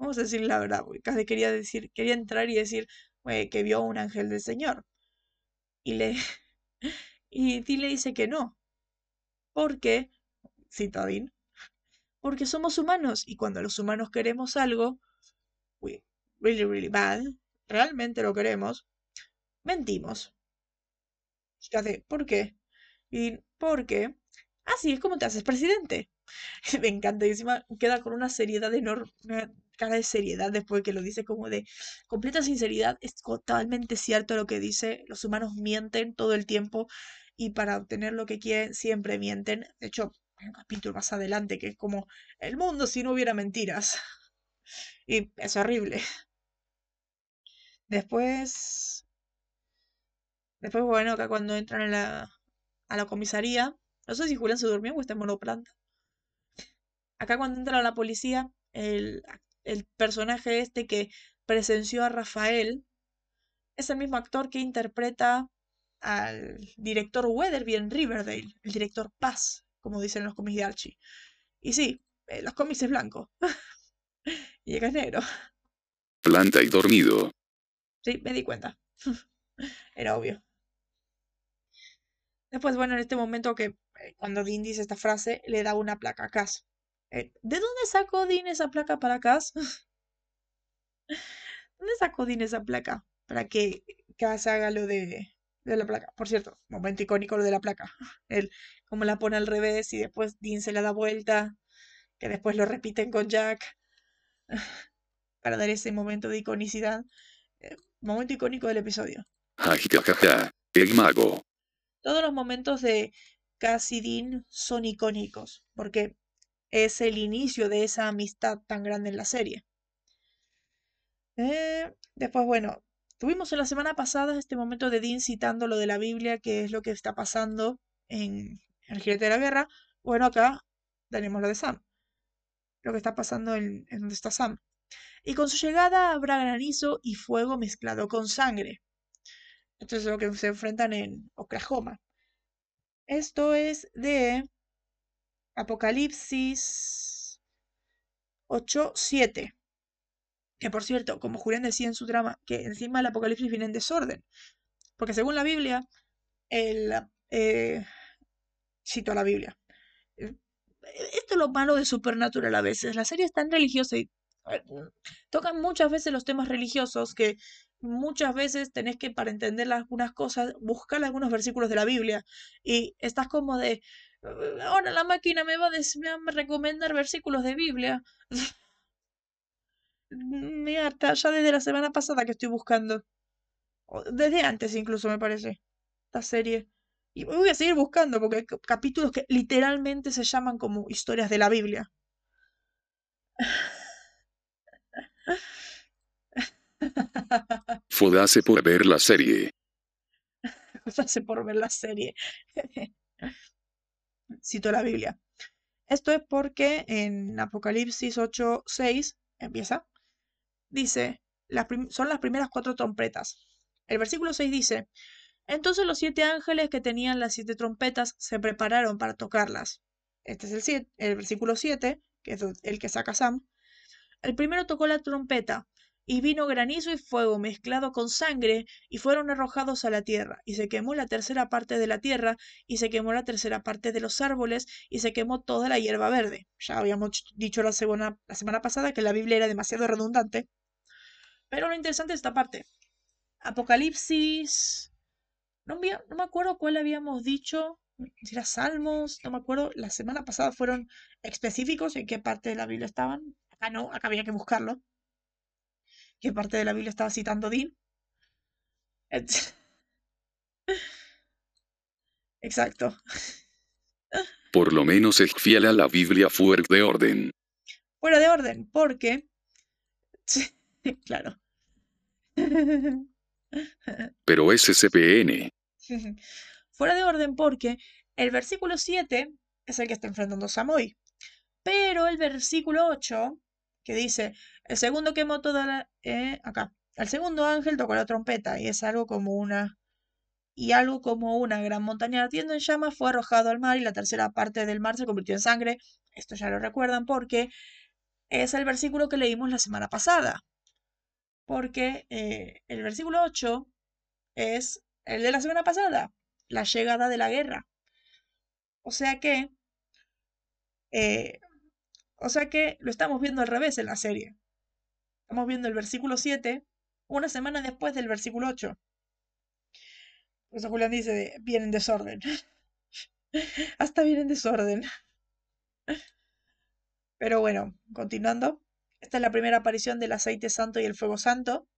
Vamos a decir la verdad, porque casi quería decir, quería entrar y decir que vio un ángel del Señor. Y le y Dean le dice que no. Porque, cita Dean, porque somos humanos y cuando los humanos queremos algo, really, really bad, realmente lo queremos, mentimos. ¿por qué? Y porque así es como te haces presidente. Me encanta y encima queda con una seriedad enorme, cara de seriedad después que lo dice como de completa sinceridad. Es totalmente cierto lo que dice. Los humanos mienten todo el tiempo y para obtener lo que quieren siempre mienten. De hecho, hay un capítulo más adelante que es como el mundo si no hubiera mentiras. Y es horrible. Después. Después, bueno, acá cuando entran a la, a la comisaría. No sé si Julián se durmió o está en monoplanta. Acá cuando entra la policía, el, el personaje este que presenció a Rafael es el mismo actor que interpreta al director Weatherby en Riverdale, el director Paz, como dicen los cómics de Archie. Y sí, eh, los cómics es blanco. y llega negro. Planta y dormido. Sí, me di cuenta. Era obvio. Después, bueno, en este momento que eh, cuando Dean dice esta frase, le da una placa a Cass. Eh, ¿De dónde sacó Dean esa placa para Cass? ¿Dónde sacó Dean esa placa? Para que Cass haga lo de, de la placa. Por cierto, momento icónico lo de la placa. Él como la pone al revés y después Dean se la da vuelta, que después lo repiten con Jack. Para dar ese momento de iconicidad. Eh, momento icónico del episodio. El mago. Todos los momentos de Cass y Dean son icónicos, porque es el inicio de esa amistad tan grande en la serie. Eh, después, bueno, tuvimos en la semana pasada este momento de Dean citando lo de la Biblia, que es lo que está pasando en el jinete de la guerra. Bueno, acá tenemos lo de Sam, lo que está pasando en, en donde está Sam. Y con su llegada habrá granizo y fuego mezclado con sangre. Esto es lo que se enfrentan en Oklahoma. Esto es de Apocalipsis 8.7. Que por cierto, como Julián decía en su drama, que encima el Apocalipsis viene en desorden. Porque según la Biblia, el, eh, cito a la Biblia. Eh, esto es lo malo de Supernatural a veces. La serie es tan religiosa y tocan muchas veces los temas religiosos que muchas veces tenés que, para entender algunas cosas, buscar algunos versículos de la Biblia. Y estás como de, ahora la máquina me va a, decir, me va a recomendar versículos de Biblia. Me harta, ya desde la semana pasada que estoy buscando. Desde antes incluso, me parece. Esta serie. Y voy a seguir buscando porque hay capítulos que literalmente se llaman como historias de la Biblia. Fodase por ver la serie. hace por ver la serie. Cito la Biblia. Esto es porque en Apocalipsis 8:6 empieza, dice, las son las primeras cuatro trompetas. El versículo 6 dice, entonces los siete ángeles que tenían las siete trompetas se prepararon para tocarlas. Este es el, siete- el versículo 7, que es el que saca Sam. El primero tocó la trompeta, y vino granizo y fuego mezclado con sangre, y fueron arrojados a la tierra, y se quemó la tercera parte de la tierra, y se quemó la tercera parte de los árboles, y se quemó toda la hierba verde. Ya habíamos ch- dicho la semana, la semana pasada que la Biblia era demasiado redundante, pero lo interesante es esta parte. Apocalipsis... No, no me acuerdo cuál habíamos dicho, si era Salmos, no me acuerdo. La semana pasada fueron específicos en qué parte de la Biblia estaban. Acá no, acá había que buscarlo. ¿Qué parte de la Biblia estaba citando Dean? Exacto. Por lo menos es fiel a la Biblia fuera de orden. Fuera de orden, porque... Claro. Pero es SPN. Fuera de orden porque el versículo 7 es el que está enfrentando Samoy. Pero el versículo 8, que dice, el segundo quemó toda la... eh, acá. El segundo ángel tocó la trompeta y es algo como una... Y algo como una gran montaña ardiendo en llamas fue arrojado al mar y la tercera parte del mar se convirtió en sangre. Esto ya lo recuerdan porque es el versículo que leímos la semana pasada. Porque eh, el versículo 8 es el de la semana pasada, la llegada de la guerra. O sea que, eh, o sea que lo estamos viendo al revés en la serie. Estamos viendo el versículo 7 una semana después del versículo 8. Por eso Julián dice, de, viene en desorden. Hasta viene en desorden. Pero bueno, continuando. Esta es la primera aparición del aceite santo y el fuego santo.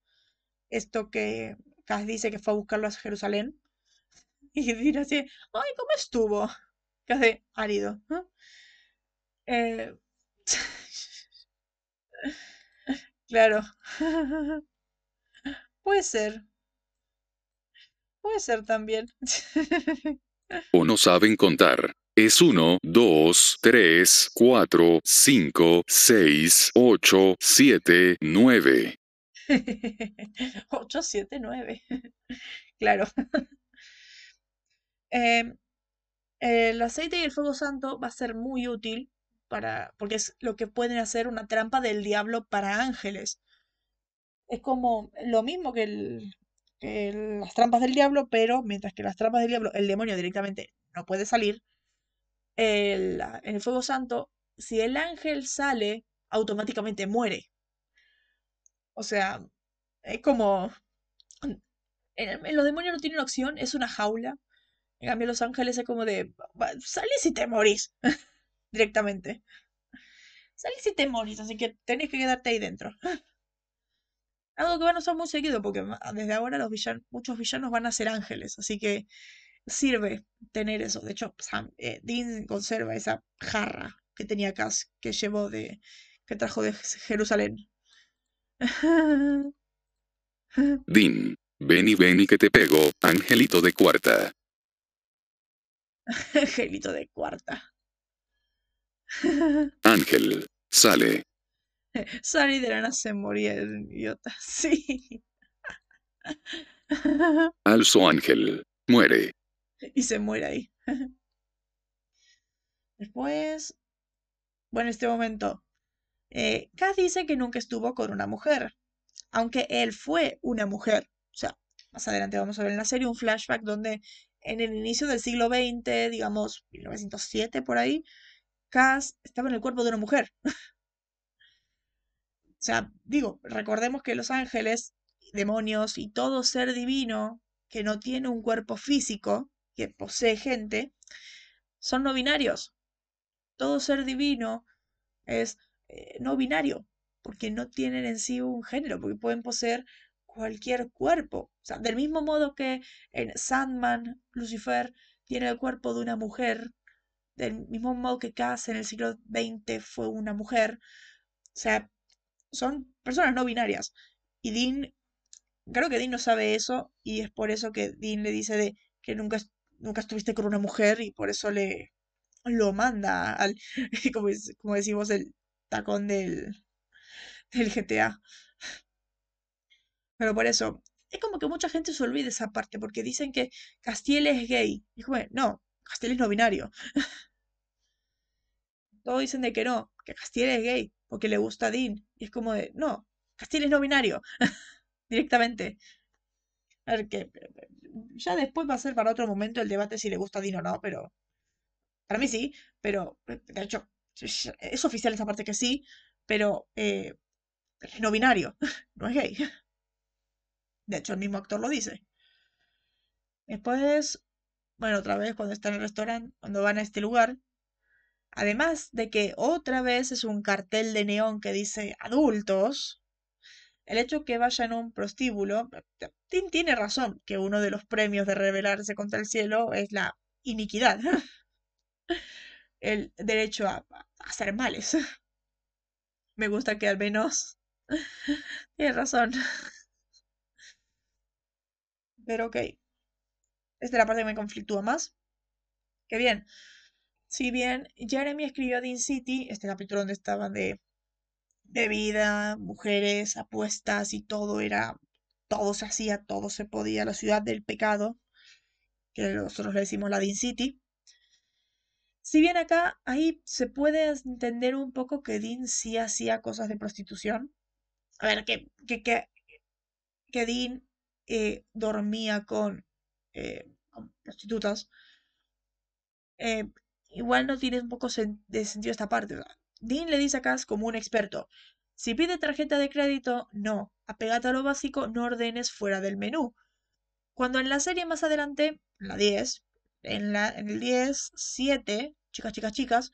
Esto que Cas dice que fue a buscarlo a Jerusalén. Y dice así, ay, ¿cómo estuvo? Casi árido. ¿no? Eh, claro. Puede ser. Puede ser también. O no saben contar. Es 1, 2, 3, 4, 5, 6, 8, 7, 9. 8, 7, 9. Claro. Em, el aceite y el fuego santo va a ser muy útil para, porque es lo que pueden hacer una trampa del diablo para ángeles. Es como lo mismo que, las trampas del diablo, pero mientras que las trampas del diablo, el demonio directamente no puede salir, el, en el fuego santo, si el ángel sale, automáticamente muere. O sea, es como... En, en los demonios no tienen opción, es una jaula. En cambio, los ángeles es como de... "Va- Salís y te morís. Directamente. Salís y te morís, así que tenés que quedarte ahí dentro. Algo que van a usar muy seguido, porque ma- desde ahora los villan- muchos villanos van a ser ángeles, así que sirve tener eso. De hecho, Sam- eh, Dean conserva esa jarra que tenía Cass, que llevó de... que trajo de Jerusalén. Din. Ven y ven y que te pego, angelito de cuarta. Angelito de cuarta. Ángel. Sale. Sally de la nada se moría, el idiota. Sí. Alzo ángel. Muere. y se muere ahí. Después, bueno, en este momento, eh, Cass dice que nunca estuvo con una mujer, aunque él fue una mujer. O sea, más adelante vamos a ver en la serie un flashback donde en el inicio del siglo XX, digamos 1907 por ahí, Cass estaba en el cuerpo de una mujer. O sea, digo, recordemos que los ángeles, demonios y todo ser divino que no tiene un cuerpo físico, que posee gente, son no binarios. Todo ser divino es eh, no binario, porque no tienen en sí un género, porque pueden poseer cualquier cuerpo. O sea, del mismo modo que en Sandman, Lucifer tiene el cuerpo de una mujer, del mismo modo que Cass en el siglo XX fue una mujer. O sea, son personas no binarias. Y Dean, creo que Dean no sabe eso y es por eso que Dean le dice de que nunca, nunca estuviste con una mujer y por eso le lo manda al, como, es- como decimos, el tacón del, del GTA. Pero por eso, es como que mucha gente se olvida esa parte porque dicen que Castiel es gay. Y como, no, Castiel es no binario. Todos dicen de que no, que Castiel es gay porque le gusta a Dean. Y es como de, no, Castiel es no binario. Directamente. A ver, que ya después va a ser para otro momento el debate si le gusta a Dean o no, pero para mí sí, pero eh, de hecho es oficial esa parte que sí, pero eh, es no binario, no es gay. De hecho, el mismo actor lo dice. Después, bueno, otra vez cuando está en el restaurante, cuando van a este lugar, además de que otra vez es un cartel de neón que dice adultos, el hecho que vayan a un prostíbulo, Tim tiene razón que uno de los premios de rebelarse contra el cielo es la iniquidad, el derecho a, hacer males. Me gusta que al menos tiene razón. Pero ok, esta es la parte que me conflictúa más. Que bien, si bien Jeremy escribió Dean City, este capítulo donde estaban de bebida, mujeres, apuestas y todo era, todo se hacía, todo se podía, la ciudad del pecado, que nosotros le decimos la Dean City. Si bien acá, ahí se puede entender un poco que Dean sí hacía cosas de prostitución. A ver, que, que, que, que Dean eh, dormía con, eh, con prostitutas. eh, igual no tiene un poco de sentido esta parte. ¿verdad? Dean le dice a Cass como un experto, si pide tarjeta de crédito, no, apegate a lo básico, no ordenes fuera del menú. Cuando en la serie más adelante, la 10, en, la, en el 10, 7, chicas, chicas, chicas,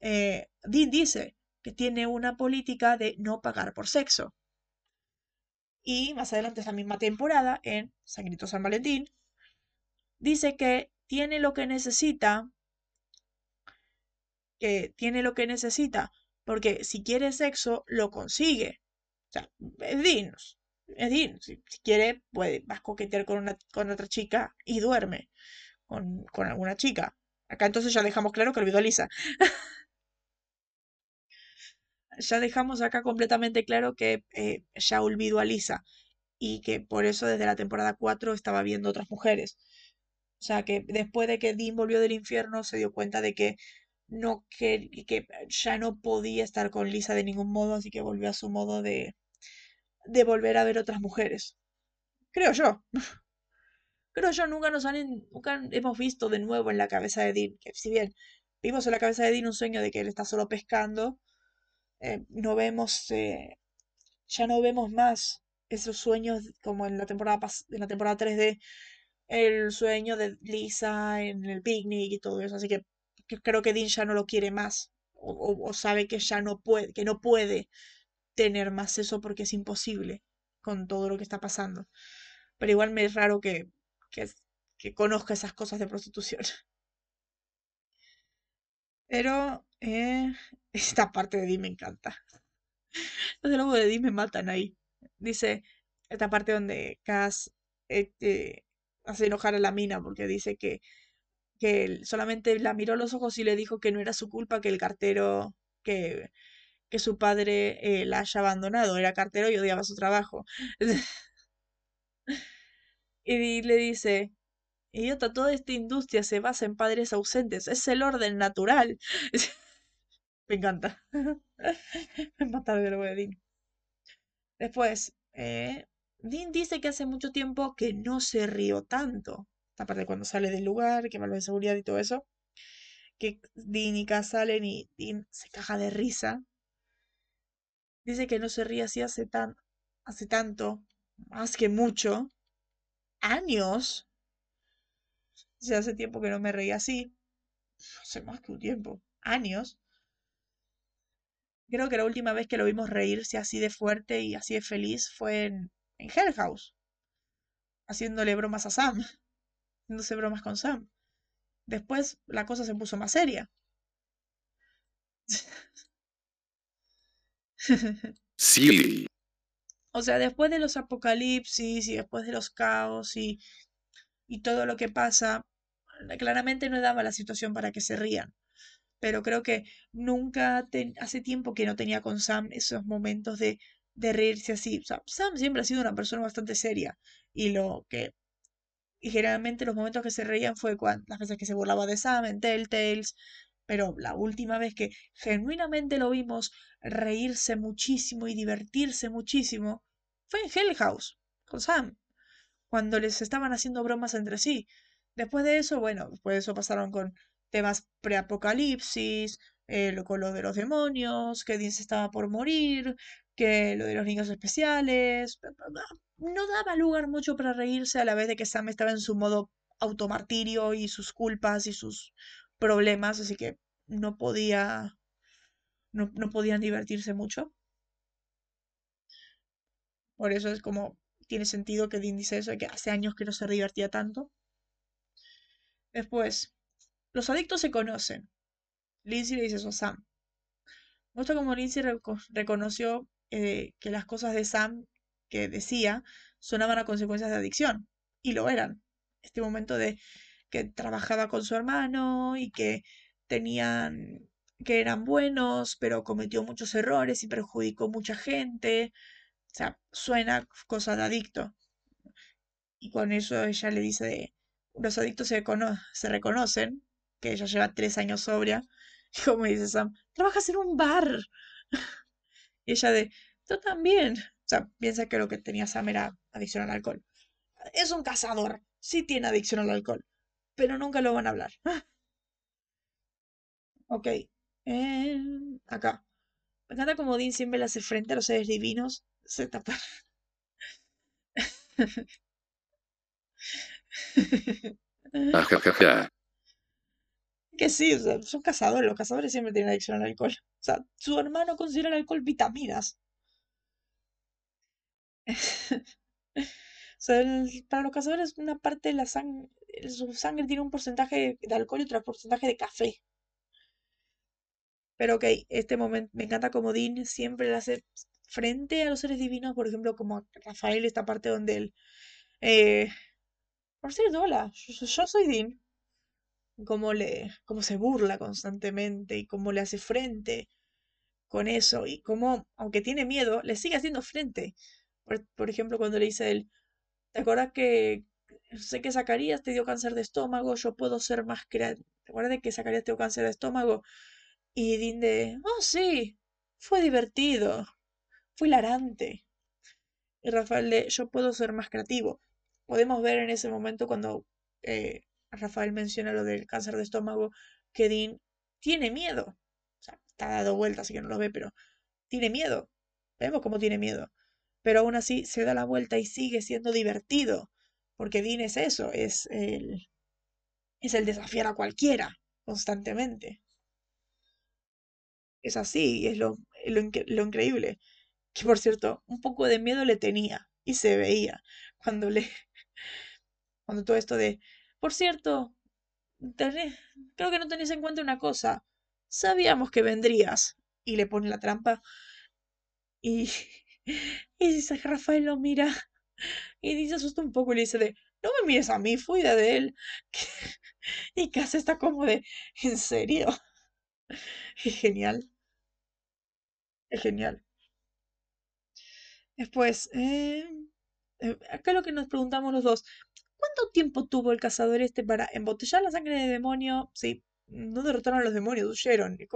eh, Dean dice que tiene una política de no pagar por sexo. Y más adelante esa misma temporada, en Sangrito San Valentín, dice que tiene lo que necesita, que tiene lo que necesita, porque si quiere sexo, lo consigue. O sea, es Dean, es. Si, si quiere, puede, vas a coquetear con, una, con otra chica y duerme con, con alguna chica. Acá entonces ya dejamos claro que olvidó a Lisa. Ya dejamos acá completamente claro que eh, ya olvidó a Lisa y que por eso desde la temporada 4 estaba viendo otras mujeres. O sea, que después de que Dean volvió del infierno se dio cuenta de que no que, que ya no podía estar con Lisa de ningún modo, así que volvió a su modo de, de volver a ver otras mujeres. Creo yo. Creo yo, nunca nos han, nunca hemos visto de nuevo en la cabeza de Dean, si bien vimos en la cabeza de Dean un sueño de que él está solo pescando, eh, no vemos, eh, ya no vemos más esos sueños como en la temporada en la temporada 3D, el sueño de Lisa en el picnic y todo eso, así que creo que Dean ya no lo quiere más, o, o- o sabe que ya no puede, que no puede tener más eso porque es imposible con todo lo que está pasando. Pero igual me es raro que, que, que conozca esas cosas de prostitución. Pero eh, esta parte de Dean me encanta. Los diálogos de Dean me matan ahí. Dice esta parte donde Cass este, hace enojar a la mina porque dice que, que solamente la miró a los ojos y le dijo que no era su culpa que el cartero, que, que su padre eh, la haya abandonado. Era cartero y odiaba su trabajo. Y le dice, idiota, toda esta industria se basa en padres ausentes. Es el orden natural. Me encanta. Me mata el Dean. Después, eh, Dean dice que hace mucho tiempo que no se rió tanto. Aparte cuando sale del lugar, que va de seguridad y todo eso. Que Dean y Cass salen y Dean se caja de risa. Dice que no se ríe así hace tan, hace tanto, más que mucho, años. O sea, hace tiempo que no me reía así. Hace más que un tiempo. Años. Creo que la última vez que lo vimos reírse así de fuerte y así de feliz fue en, en Hell House. Haciéndole bromas a Sam. Haciéndose bromas con Sam. Después la cosa se puso más seria. Sí. O sea, después de los apocalipsis y después de los caos y, y todo lo que pasa, claramente no daba la situación para que se rían. Pero creo que nunca, hace tiempo que no tenía con Sam esos momentos de, de reírse así. O sea, Sam siempre ha sido una persona bastante seria. Y lo que y generalmente los momentos que se reían fue cuando, las veces que se burlaba de Sam en Telltales, pero la última vez que genuinamente lo vimos reírse muchísimo y divertirse muchísimo fue en Hell House, con Sam, cuando les estaban haciendo bromas entre sí. Después de eso, bueno, después de eso pasaron con temas preapocalipsis, eh, con lo de los demonios, que Dean se estaba por morir, que lo de los niños especiales. No daba lugar mucho para reírse a la vez de que Sam estaba en su modo automartirio y sus culpas y sus problemas, así que no podía. No, no podían divertirse mucho. Por eso es como. Tiene sentido que Dean dice eso, que hace años que no se divertía tanto. Después, los adictos se conocen. Lindsay le dice eso a Sam. Muestra como Lindsay reconoció eh, que las cosas de Sam que decía sonaban a consecuencias de adicción. Y lo eran. Este momento de que trabajaba con su hermano y que tenían que eran buenos, pero cometió muchos errores y perjudicó mucha gente. O sea, suena cosa de adicto. Y con eso ella le dice de, los adictos se, se reconocen, que ella lleva tres años sobria. Y como dice Sam, trabajas en un bar. Y ella de, tú también. O sea, piensa que lo que tenía Sam era adicción al alcohol. Es un cazador, sí tiene adicción al alcohol, pero nunca lo van a hablar. ok, eh, acá. Me encanta como Dean siempre le hace frente a los seres divinos. Se tapa. Que sí, o sea, son cazadores, los cazadores siempre tienen adicción al alcohol. O sea, su hermano considera el alcohol vitaminas. o sea, para los cazadores una parte de la sangre, su sangre tiene un porcentaje de alcohol y otro porcentaje de café. Pero ok, este momento me encanta como Dean siempre le hace frente a los seres divinos, por ejemplo, como Rafael, esta parte donde él... Eh, por cierto, hola, yo, soy Dean. Cómo le, cómo se burla constantemente y cómo le hace frente con eso y cómo, aunque tiene miedo, le sigue haciendo frente. Por, ejemplo, cuando le dice él, ¿te acuerdas que sé que Zacarías te dio cáncer de estómago? Yo puedo ser más creativo. ¿Te acuerdas que Zacarías te dio cáncer de estómago? Y Dean de, oh sí, fue divertido, fue hilarante. Y Rafael de, yo puedo ser más creativo. Podemos ver en ese momento cuando eh, Rafael menciona lo del cáncer de estómago, que Dean tiene miedo. O sea, está dado vuelta, así que no lo ve, pero tiene miedo. Vemos cómo tiene miedo. Pero aún así se da la vuelta y sigue siendo divertido. Porque Dean es eso, es el, es el desafiar a cualquiera constantemente. Es así, es lo, lo, increíble. Que por cierto, un poco de miedo le tenía y se veía cuando le. Cuando todo esto de. Por cierto, creo que no tenés en cuenta una cosa. Sabíamos que vendrías. Y le pone la trampa. Y. Y dice Rafael lo mira. Y dice asusta un poco y le dice de. No me mires a mí, fui de él. Y casi está como de. ¿En serio? Es genial. Es genial. Después, eh, eh, acá lo que nos preguntamos los dos, ¿cuánto tiempo tuvo el cazador este para embotellar la sangre de demonio? Sí, no derrotaron a los demonios, huyeron. ¿De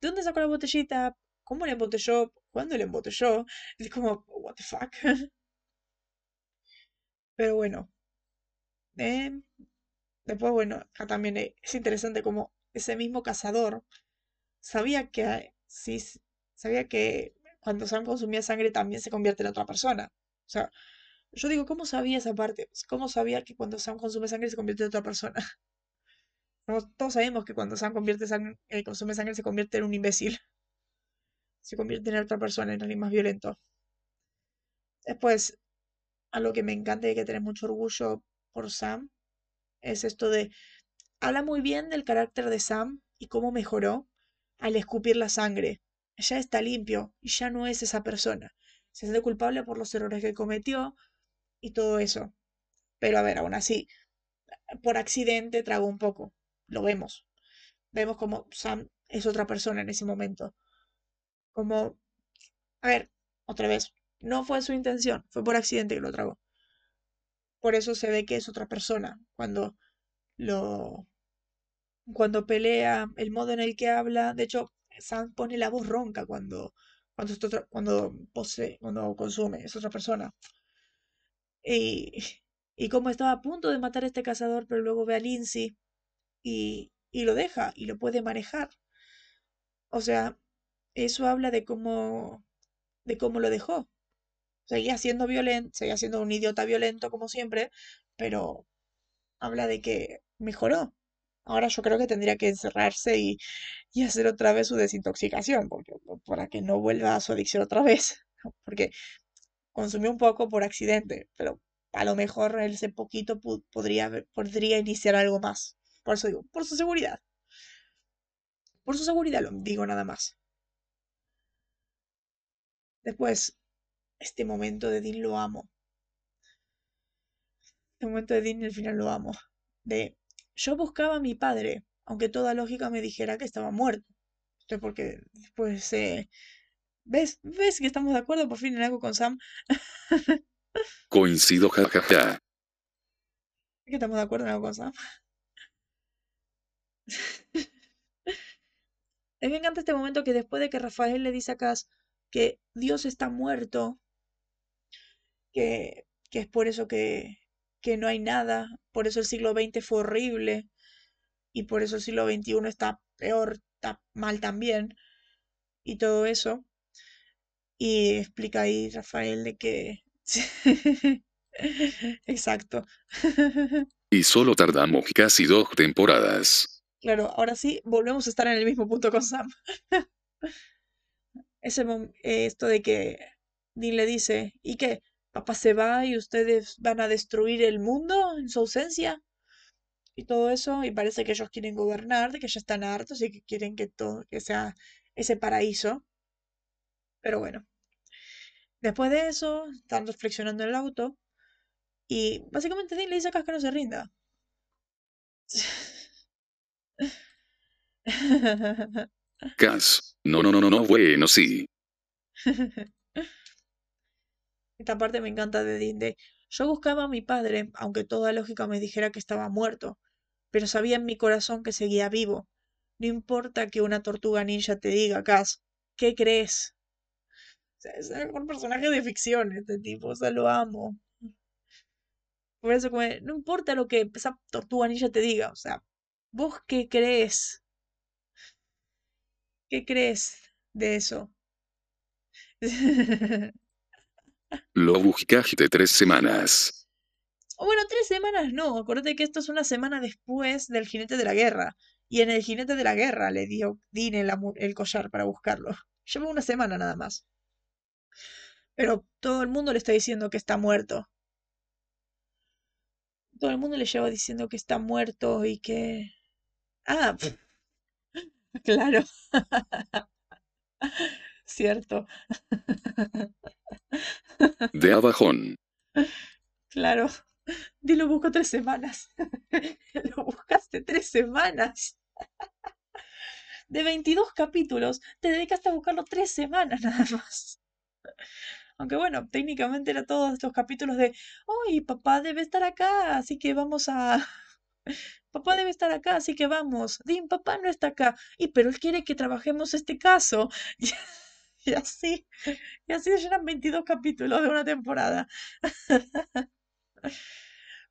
dónde sacó la botellita? ¿Cómo la embotelló? ¿Cuándo la embotelló? Es como, what the fuck. Pero bueno. Eh, después, bueno, acá también es interesante como ese mismo cazador sabía que sabía que cuando Sam consumía sangre también se convierte en otra persona. O sea, yo digo, ¿cómo sabía esa parte? Pues, ¿Cómo sabía que cuando Sam consume sangre se convierte en otra persona? Todos sabemos que cuando Sam convierte eh, consume sangre se convierte en un imbécil. Se convierte en otra persona, en alguien más violento. Después, algo que me encanta y que tener mucho orgullo por Sam es esto de. Habla muy bien del carácter de Sam y cómo mejoró al escupir la sangre. Ya está limpio y ya no es esa persona. se siente culpable por los errores que cometió y todo eso. Pero a ver, aún así, por accidente tragó un poco. Lo vemos. Vemos como Sam es otra persona en ese momento. Como, a ver, otra vez, no fue su intención, fue por accidente que lo tragó. Por eso se ve que es otra persona cuando lo cuando pelea, el modo en el que habla, de hecho, Sam pone la voz ronca cuando cuando cuando posee, cuando consume, es otra persona. Y y como estaba a punto de matar a este cazador, pero luego ve a Lindsay y y lo deja y lo puede manejar. O sea, eso habla de cómo de cómo lo dejó. Seguía siendo violento, seguía siendo un idiota violento como siempre, pero habla de que mejoró. Ahora yo creo que tendría que encerrarse y, y hacer otra vez su desintoxicación, porque, para que no vuelva a su adicción otra vez. Porque consumió un poco por accidente, pero a lo mejor ese poquito podría, podría iniciar algo más. Por eso digo, por su seguridad. Por su seguridad lo digo nada más. Después, este momento de Dean lo amo. Este momento de Dean al final lo amo. De, yo buscaba a mi padre, aunque toda lógica me dijera que estaba muerto. Esto porque después, eh, ¿ves? ¿Ves que estamos de acuerdo por fin en algo con Sam? Coincido jajaja. que estamos de acuerdo en algo con Sam? A mí me encanta este momento que después de que Rafael le dice a Cass que Dios está muerto, que, que es por eso que, que no hay nada, por eso el siglo XX fue horrible y por eso el siglo XXI está peor, está mal también y todo eso. Y explica ahí Rafael de que... Exacto. Y solo tardamos casi dos temporadas. Claro, ahora sí, volvemos a estar en el mismo punto con Sam. Ese eh, esto de que Dean le dice, ¿y qué? ¿Papá se va y ustedes van a destruir el mundo en su ausencia? Y todo eso, y parece que ellos quieren gobernar, de que ya están hartos y que quieren que todo, que sea ese paraíso. Pero bueno, después de eso, están reflexionando en el auto y básicamente Dean le dice a Cas que no se rinda. Cas. No, no, no, no, no, bueno, sí. Esta parte me encanta de Dean de, yo buscaba a mi padre, aunque toda lógica me dijera que estaba muerto, pero sabía en mi corazón que seguía vivo. No importa que una tortuga ninja te diga, Cas, ¿qué crees? Sea, es el mejor personaje de ficción este tipo, o sea, lo amo. Por eso, como, no importa lo que esa tortuga ninja te diga, o sea, ¿vos qué crees? ¿Qué crees de eso? Lo buscaste tres semanas. O bueno, tres semanas no. Acuérdate que esto es una semana después del jinete de la guerra. Y en el jinete de la guerra le dio Dean el, el collar para buscarlo. Lleva una semana nada más. Pero todo el mundo le está diciendo que está muerto. Todo el mundo le lleva diciendo que está muerto y que... Ah, claro. Cierto. De abajón. Claro. Di lo busco tres semanas. Lo buscaste tres semanas. De 22 capítulos, te dedicaste a buscarlo tres semanas nada más. Aunque bueno, técnicamente era todos estos capítulos de, ¡ay, papá debe estar acá! Así que vamos a... Papá debe estar acá, así que vamos. Dim, papá no está acá. Y pero él quiere que trabajemos este caso. Y, así, y así llenan 22 capítulos de una temporada.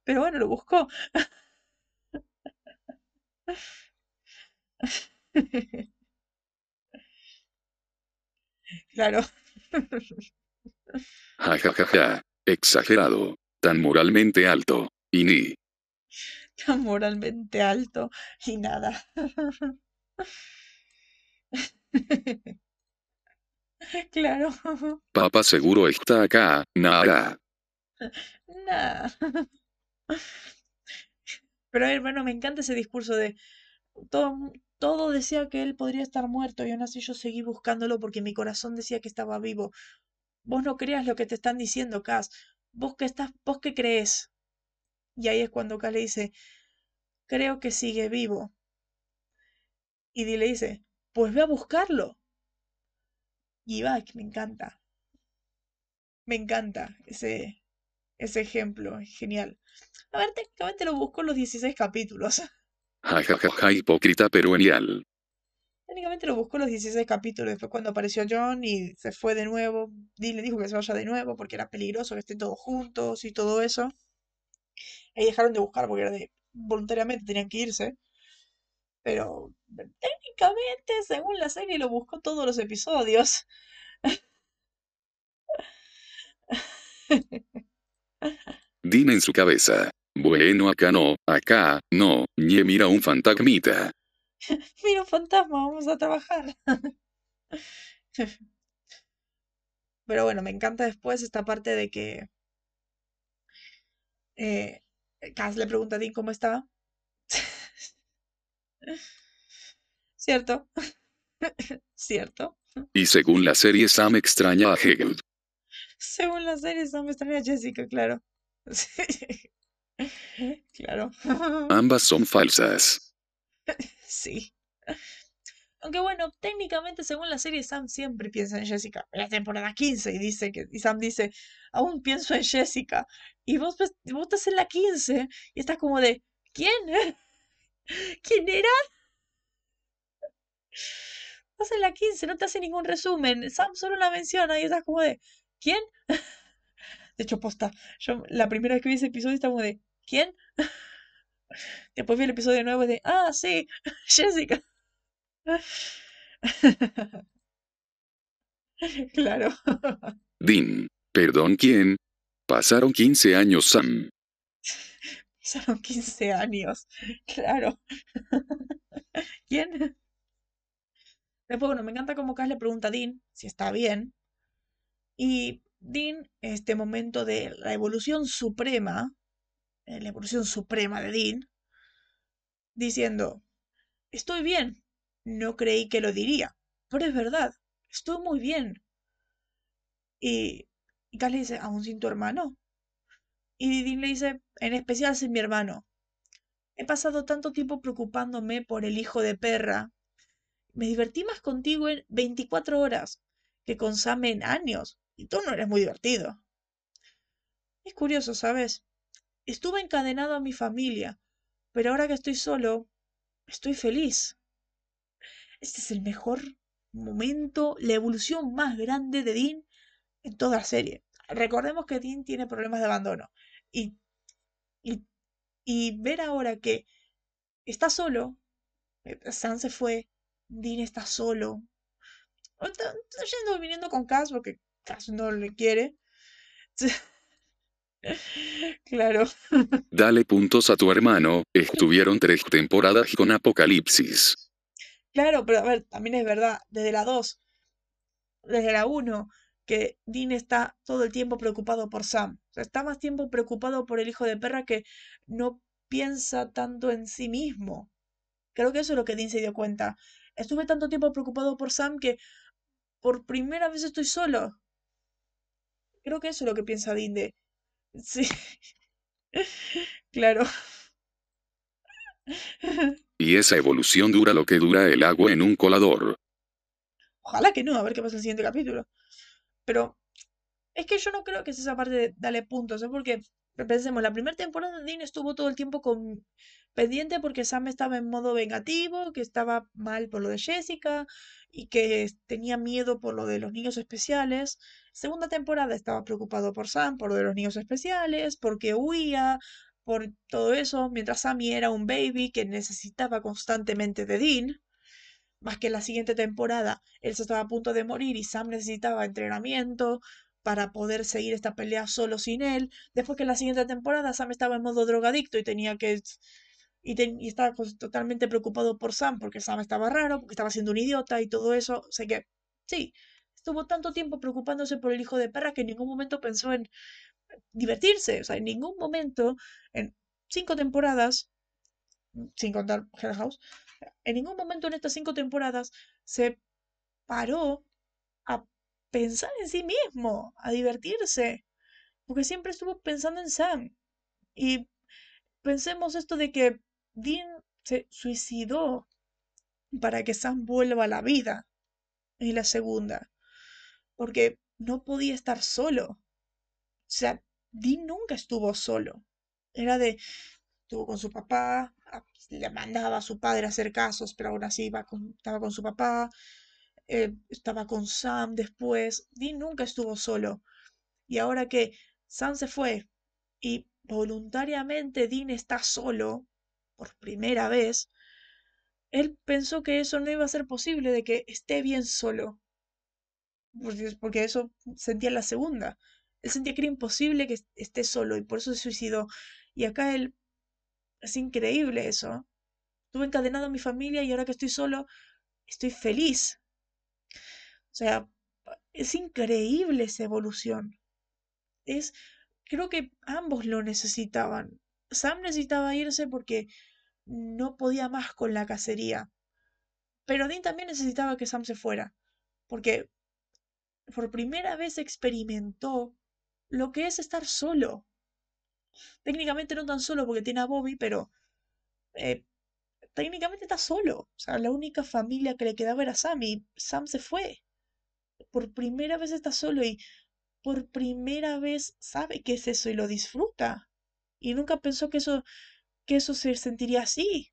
Pero bueno, lo buscó. Claro. Ja, ja, ja, ja. Exagerado. Tan moralmente alto. Y ni. Tan moralmente alto y nada. Claro. Papá seguro está acá. Nada. Nah. Pero hermano, me encanta ese discurso de todo, todo decía que él podría estar muerto y aún así yo seguí buscándolo porque mi corazón decía que estaba vivo. Vos no creas lo que te están diciendo, Cass. Vos que estás, vos qué crees. Y ahí es cuando Cass le dice, creo que sigue vivo. Y Dean le dice, pues ve a buscarlo. Y va, que me encanta. Me encanta ese, ese ejemplo, genial. A ver, técnicamente lo busco en los 16 capítulos. Ja ja ja ja hipócrita pero genial. Técnicamente lo buscó los 16 capítulos. Después cuando apareció John y se fue de nuevo, Dean le dijo que se vaya de nuevo porque era peligroso que estén todos juntos y todo eso. Ahí dejaron de buscar porque voluntariamente tenían que irse. Pero técnicamente, según la serie, lo buscó todos los episodios. Dean en su cabeza. Bueno acá no, acá, no, ñe mira un fantasmita. Mira un fantasma, vamos a trabajar. Pero bueno, me encanta después esta parte de que eh, Cass le pregunta a Dean cómo está. ¿Cierto? ¿Cierto? Y según la serie Sam extraña a Hegel. Según la serie, Sam extraña a Jessica, claro. Claro. Ambas son falsas. Sí. Aunque bueno, técnicamente según la serie Sam siempre piensa en Jessica. En la temporada 15 y dice que y Sam dice, aún pienso en Jessica. Y vos, vos estás en la 15 y estás como de, ¿quién? ¿Quién era? Estás en la 15, no te hace ningún resumen. Sam solo la menciona y estás como de, ¿quién? De hecho, posta, yo la primera vez que vi ese episodio estaba como de, ¿quién? Después vi el episodio nuevo y de, ah, sí, Jessica. Claro. Dean. Perdón, ¿quién? Pasaron 15 años, Sam. Pasaron 15 años. Claro. ¿Quién? Después, bueno, me encanta como Cass le pregunta a Dean si está bien. Y Dean, este momento de la evolución suprema, la evolución suprema de Dean, diciendo, estoy bien. No creí que lo diría, pero es verdad, estoy muy bien. Y, y le dice, ¿aún sin tu hermano? Y Dean le dice, en especial sin mi hermano. He pasado tanto tiempo preocupándome por el hijo de perra. Me divertí más contigo en 24 horas que con Sam en años. Y tú no eres muy divertido. Es curioso, ¿sabes? Estuve encadenado a mi familia, pero ahora que estoy solo, estoy feliz. Este es el mejor momento, la evolución más grande de Dean en toda la serie. Recordemos que Dean tiene problemas de abandono. Y, y, y ver ahora que está solo, Sam se fue, Dean está solo. Está, está viniendo con Cass porque Cass no le quiere. Claro. Dale puntos a tu hermano. Estuvieron tres temporadas con Apocalipsis. Claro, pero a ver, también es verdad, desde la 2, desde la 1, que Dean está todo el tiempo preocupado por Sam. O sea, está más tiempo preocupado por el hijo de perra que no piensa tanto en sí mismo. Creo que eso es lo que Dean se dio cuenta. Estuve tanto tiempo preocupado por Sam que por primera vez estoy solo. Creo que eso es lo que piensa Dean de... Sí. Claro. Y esa evolución dura lo que dura el agua en un colador. Ojalá que no, a ver qué pasa en el siguiente capítulo. Pero es que yo no creo que es esa parte de darle puntos, ¿eh? Porque pensemos, la primera temporada Dean estuvo todo el tiempo pendiente porque Sam estaba en modo vengativo, que estaba mal por lo de Jessica y que tenía miedo por lo de los niños especiales. Segunda temporada estaba preocupado por Sam, por lo de los niños especiales, porque huía, por todo eso, mientras Sammy era un baby que necesitaba constantemente de Dean. Más que en la siguiente temporada, él se estaba a punto de morir y Sam necesitaba entrenamiento para poder seguir esta pelea solo sin él. Después que en la siguiente temporada Sam estaba en modo drogadicto y tenía que... Y, estaba totalmente preocupado por Sam porque Sam estaba raro, porque estaba siendo un idiota y todo eso. O sea que, sí, estuvo tanto tiempo preocupándose por el hijo de perra que en ningún momento pensó en divertirse. O sea, en ningún momento, en cinco temporadas, sin contar Hell House, en ningún momento en estas cinco temporadas se paró a pensar en sí mismo, a divertirse, porque siempre estuvo pensando en Sam. Y pensemos esto de que Dean se suicidó para que Sam vuelva a la vida en la segunda, porque no podía estar solo. O sea, Dean nunca estuvo solo. Era de, estuvo con su papá, le mandaba a su padre a hacer casos, pero aún así estaba con su papá, eh, estaba con Sam después. Dean nunca estuvo solo. Y ahora que Sam se fue y voluntariamente Dean está solo, por primera vez, él pensó que eso no iba a ser posible, de que esté bien solo. Porque eso sentía la segunda. Él sentía que era imposible que esté solo y por eso se suicidó. Y acá él... Es increíble eso. Estuve encadenado a mi familia y ahora que estoy solo, estoy feliz. O sea, es increíble esa evolución. Es, creo que ambos lo necesitaban. Sam necesitaba irse porque no podía más con la cacería. Pero Dean también necesitaba que Sam se fuera, porque por primera vez experimentó lo que es estar solo. Técnicamente no tan solo porque tiene a Bobby, pero eh, técnicamente está solo. O sea, la única familia que le quedaba era Sam y Sam se fue. Por primera vez está solo y por primera vez sabe qué es eso y lo disfruta. Y nunca pensó que eso, que eso se sentiría así.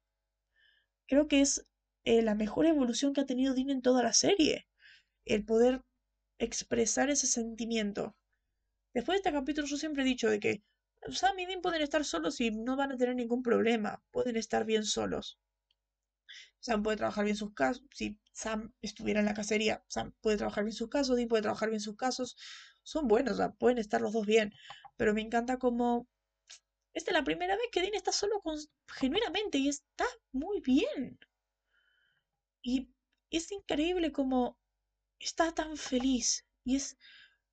Creo que es eh, la mejor evolución que ha tenido Dean en toda la serie. El poder expresar ese sentimiento. Después de este capítulo yo siempre he dicho de que Sam y Dean pueden estar solos y no van a tener ningún problema. Pueden estar bien solos. Sam puede trabajar bien sus casos. Si Sam estuviera en la cacería, Sam puede trabajar bien sus casos, Dean puede trabajar bien sus casos. Son buenos, o sea, pueden estar los dos bien. Pero me encanta como... Esta es la primera vez que Dean está solo con... genuinamente y está muy bien. Y es increíble como está tan feliz y es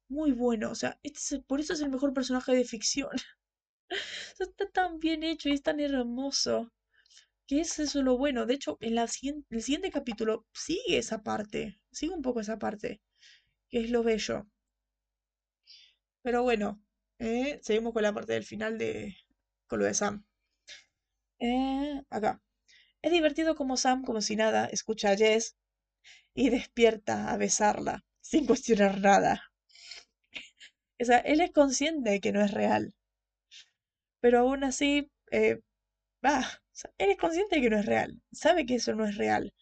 muy bueno. O sea, este por eso es el mejor personaje de ficción. está tan bien hecho y es tan hermoso. Que es eso lo bueno. De hecho, en la el siguiente capítulo sigue esa parte. Sigue un poco esa parte. Que es lo bello. Pero bueno, eh, seguimos con la parte del final de. con lo de Sam. Eh, acá. Es divertido como Sam, como si nada, escucha a Jess y despierta a besarla, sin cuestionar nada. O sea, él es consciente de que no es real. Pero aún así, eh, va, él es consciente de que no es real. Sabe que eso no es real.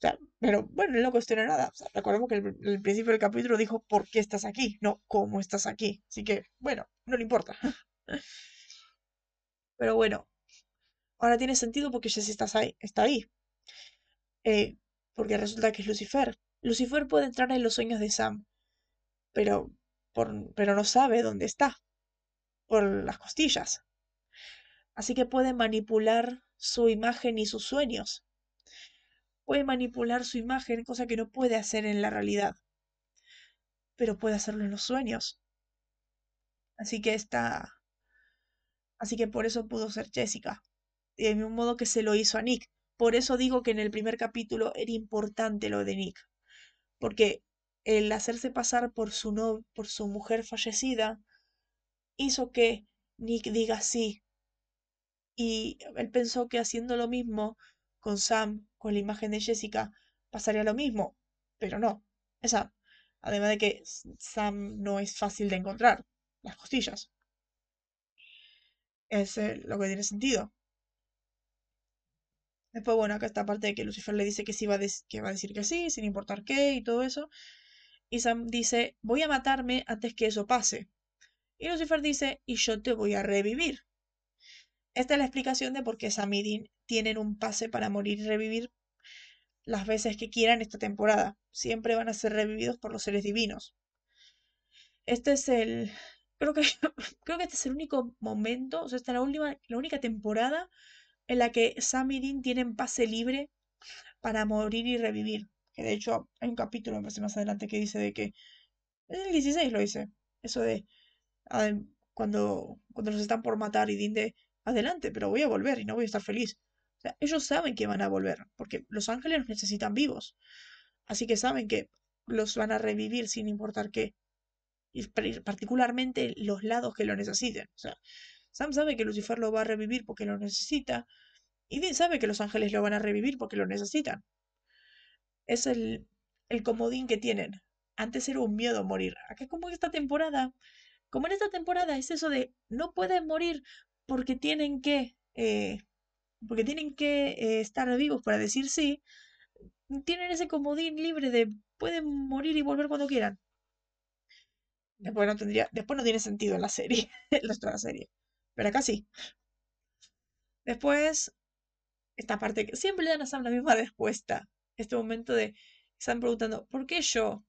Sea, pero bueno, él no cuestiona nada. O sea, recordemos que el principio del capítulo dijo ¿por qué estás aquí? No, ¿cómo estás aquí? Así que, bueno, no le importa. Pero bueno, ahora tiene sentido porque Jesse está ahí. Está ahí. Eh, porque resulta que es Lucifer. Lucifer puede entrar en los sueños de Sam, pero, pero no sabe dónde está, por las costillas. Así que puede manipular su imagen y sus sueños. Puede manipular su imagen, cosa que no puede hacer en la realidad, pero puede hacerlo en los sueños. Así que está... Así que por eso pudo ser Jessica. De mismo modo que se lo hizo a Nick. Por eso digo que en el primer capítulo era importante lo de Nick, porque el hacerse pasar por su, no, por su mujer fallecida hizo que Nick diga sí. Y él pensó que haciendo lo mismo con Sam, con la imagen de Jessica, pasaría lo mismo, pero no. Además de que Sam no es fácil de encontrar, las costillas. Es eh, lo que tiene sentido. Después, bueno, acá esta parte de que Lucifer le dice que sí que va a decir que sí, sin importar qué y todo eso. Y Sam dice, voy a matarme antes que eso pase. Y Lucifer dice, y yo te voy a revivir. Esta es la explicación de por qué Sam y Dean tienen un pase para morir y revivir las veces que quieran esta temporada. Siempre van a ser revividos por los seres divinos. Este es el... Creo que, creo que este es el único momento, o sea, esta es la, última, la única temporada en la que Sam y Dean tienen pase libre para morir y revivir. Que de hecho hay un capítulo, me parece más adelante, que dice de que. En el 16 lo dice. Eso de. cuando, cuando los están por matar y Dean de. Adelante, pero voy a volver y no voy a estar feliz. Ellos saben que van a volver, porque los ángeles los necesitan vivos. Así que saben que los van a revivir sin importar qué. Y par- particularmente los lados que lo necesiten. O sea, Sam sabe que Lucifer lo va a revivir porque lo necesita. Y Dean sabe que los ángeles lo van a revivir porque lo necesitan. Es el, el comodín que tienen. Antes era un miedo morir. Acá como esta temporada. Como en esta temporada es eso de no pueden morir porque tienen que. eh, porque tienen que eh, estar vivos para decir sí. Tienen ese comodín libre de pueden morir y volver cuando quieran. Después no tendría, después no tiene sentido en la serie, la serie. Pero acá sí. Después, esta parte que siempre le dan a Sam la misma respuesta. Este momento de Sam preguntando, ¿por qué yo?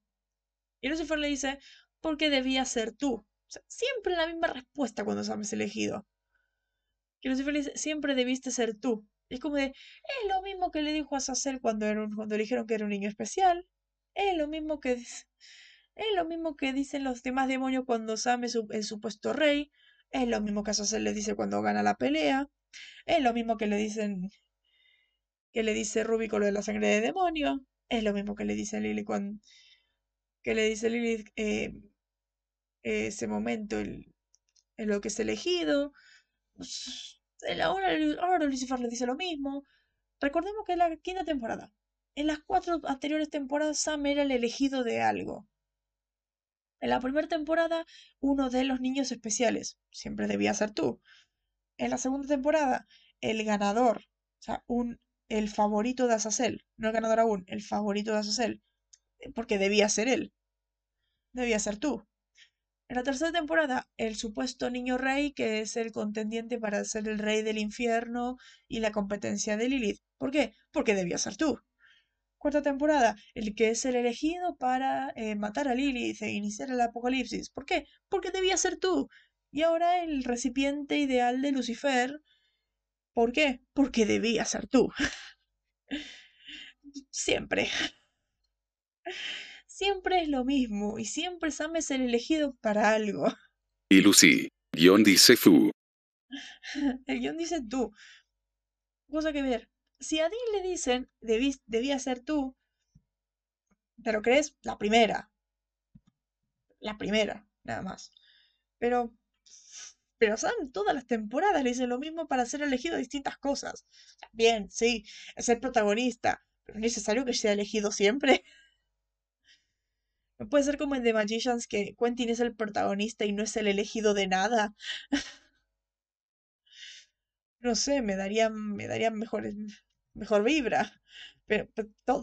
Y Lucifer le dice, porque debía ser tú. Siempre la misma respuesta cuando Sam es elegido. Lucifer le dice, siempre debiste ser tú. Es como de, es lo mismo que le dijo a Sacer cuando, cuando le dijeron que era un niño especial. Es lo mismo que, es lo mismo que dicen los demás demonios cuando Sam es el supuesto rey. Es lo mismo que Azazel le dice cuando gana la pelea. Es lo mismo que le dicen que le dice Ruby con lo de la sangre de demonio. Es lo mismo que le dice Lily cuando que le dice Lily eh, ese momento el- lo que es elegido. Ahora, Lucifer le dice lo mismo. Recordemos que en la quinta temporada. En las cuatro anteriores temporadas Sam era el elegido de algo. En la primera temporada, uno de los niños especiales. Siempre debía ser tú. En la segunda temporada, el ganador. O sea, un, el favorito de Azazel. No el ganador aún, el favorito de Azazel. Porque debía ser él. Debía ser tú. En la tercera temporada, el supuesto niño rey, que es el contendiente para ser el rey del infierno y la competencia de Lilith. ¿Por qué? Porque debía ser tú. Cuarta temporada, el que es el elegido para eh, matar a Lilith e iniciar el apocalipsis. ¿Por qué? Porque debía ser tú. Y ahora el recipiente ideal de Lucifer. ¿Por qué? Porque debía ser tú. Siempre. Siempre es lo mismo y siempre Sam es el elegido para algo. Y Lucy. Guión dice Fu. El guion dice tú. Cosa que ver. Si a Dean le dicen "Debí- debía ser tú, ¿te lo crees? La primera. La primera, nada más. Pero. Pero Sam, todas las temporadas le dicen lo mismo para ser elegido a distintas cosas. Bien, sí, es el protagonista, pero es necesario que sea elegido siempre. Puede ser como en The Magicians que Quentin es el protagonista y no es el elegido de nada. No sé, me daría, me daría mejor, mejor vibra. Pero,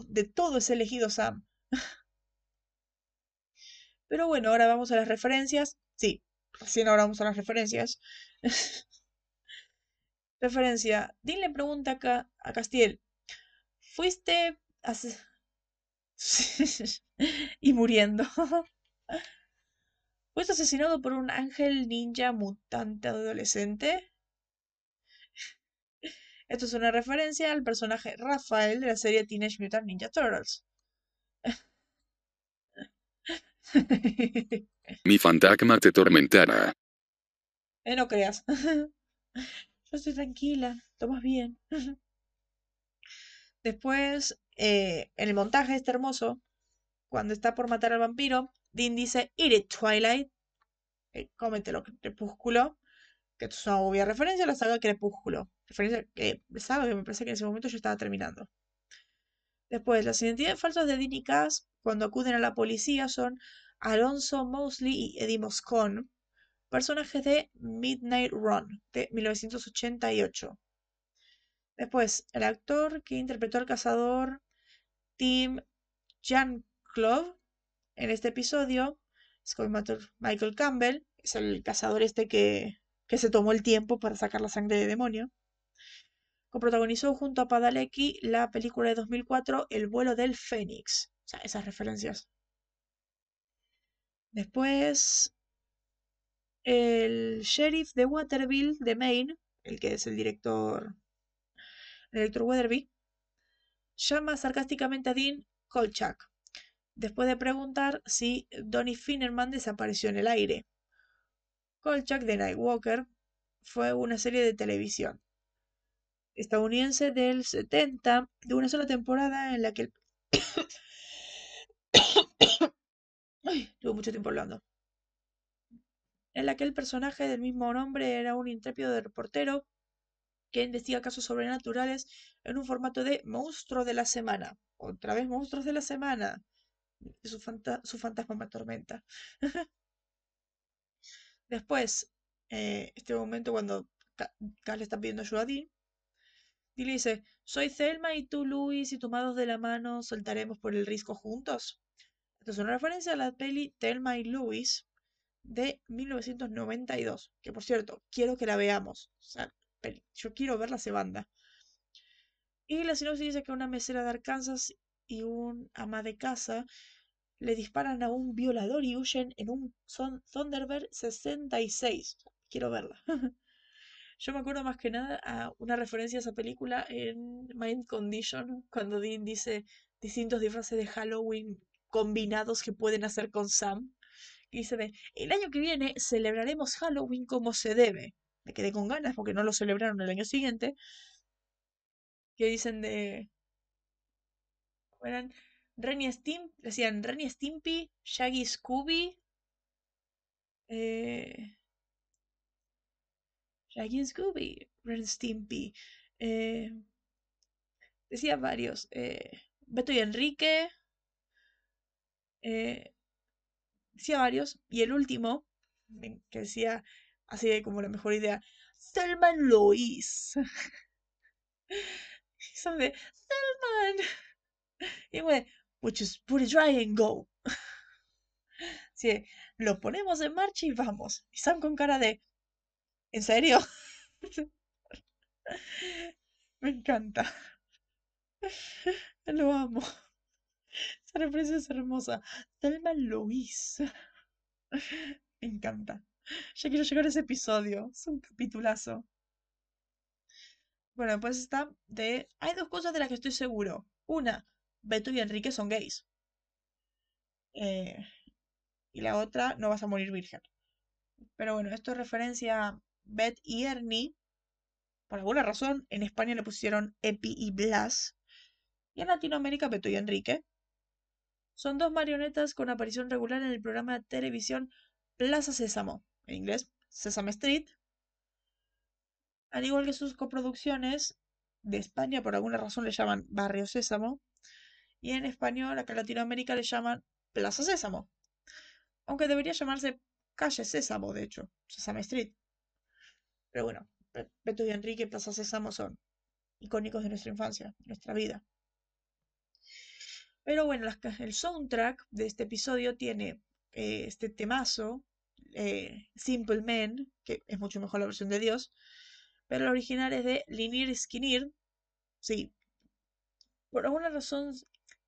de todo es elegido Sam. Pero bueno, ahora vamos a las referencias. Sí, recién ahora vamos a las referencias. Referencia. Dean le pregunta a Castiel. ¿Fuiste y muriendo? ¿Fuiste asesinado por un ángel ninja mutante adolescente? Esto es una referencia al personaje Rafael de la serie Teenage Mutant Ninja Turtles. Mi fantasma te tormentará. Eh, no creas. Yo estoy tranquila, tomas bien. Después, eh, en el montaje este hermoso, cuando está por matar al vampiro, Dean dice, Eat it, Twilight. Eh, cómetelo, Crepúsculo. Que es una obvia referencia a la saga Crepúsculo. Referencia que, saga que me parece que en ese momento yo estaba terminando. Después, las identidades falsas de Dean y Cass, cuando acuden a la policía, son Alonso Mosley y Eddie Moscone, personajes de Midnight Run de 1988. Después, el actor que interpretó al cazador Tim Jan-Klov en este episodio es Michael Campbell, es el cazador este que, que se tomó el tiempo para sacar la sangre de demonio. Coprotagonizó junto a Padalecki la película de 2004 El vuelo del Fénix. O sea, esas referencias. Después, el sheriff de Waterville, de Maine, el que es el director, el director Weatherby, llama sarcásticamente a Dean Kolchak, después de preguntar si Donnie Finnerman desapareció en el aire. Kolchak de Nightwalker fue una serie de televisión estadounidense del 70, de una sola temporada en la que el mucho tiempo hablando. En la que el personaje del mismo nombre era un intrépido reportero que investiga casos sobrenaturales en un formato de monstruo de la semana. Otra vez monstruos de la semana. Su, fanta- su fantasma me atormenta. Después, eh, este momento cuando Ca- Cal le está pidiendo ayuda a Dean, Dean dice, soy Thelma y tú Luis y tomados de la mano saltaremos por el risco juntos. Esto es una referencia a la peli Thelma y Louis de 1992, que por cierto, quiero que la veamos. O sea, yo quiero ver la banda. Y la sinopsis dice que una mesera de Arkansas y un ama de casa le disparan a un violador y huyen en un Thun- Thunderbird 66. Quiero verla. Yo me acuerdo más que nada a una referencia a esa película en Mind Condition, cuando Dean dice distintos disfraces de Halloween combinados que pueden hacer con Sam. Y dice de, el año que viene celebraremos Halloween como se debe. Me quedé con ganas porque no lo celebraron el año siguiente. Que dicen de... ¿cómo eran? Ren y decían Ren y Stimpy, Shaggy Scooby, eh, Shaggy Scooby, Ren Stimpy, eh, decía varios, eh, Beto y Enrique, eh, decía varios, y el último, que decía así de como la mejor idea, Selman Lois. Y son de, Selman. Y bueno, pues just put it dry and go. Sí, lo ponemos en marcha y vamos. Y Sam con cara de, ¿en serio? Me encanta. Lo amo. Esa referencia es hermosa. Thelma Lois. Me encanta. Ya quiero llegar a ese episodio. Es un capitulazo. Bueno, pues está de... Hay dos cosas de las que estoy seguro. Una, Beto y Enrique son gays. Eh, y la otra, no vas a morir virgen. Pero bueno, esto es referencia a Beth y Ernie. Por alguna razón, en España le pusieron Epi y Blas. Y en Latinoamérica, Beto y Enrique. Son dos marionetas con aparición regular en el programa de televisión Plaza Sésamo, en inglés Sesame Street. Al igual que sus coproducciones de España, por alguna razón le llaman Barrio Sésamo. Y en español, acá en Latinoamérica, le llaman Plaza Sésamo. Aunque debería llamarse Calle Sésamo, de hecho, Sesame Street. Pero bueno, Be- Beto y Enrique Plaza Sésamo son icónicos de nuestra infancia, nuestra vida. Pero bueno, el soundtrack de este episodio tiene eh, este temazo, eh, Simple Man, que es mucho mejor la versión de Dios, pero el original es de Linir Skinir. Sí, por alguna razón,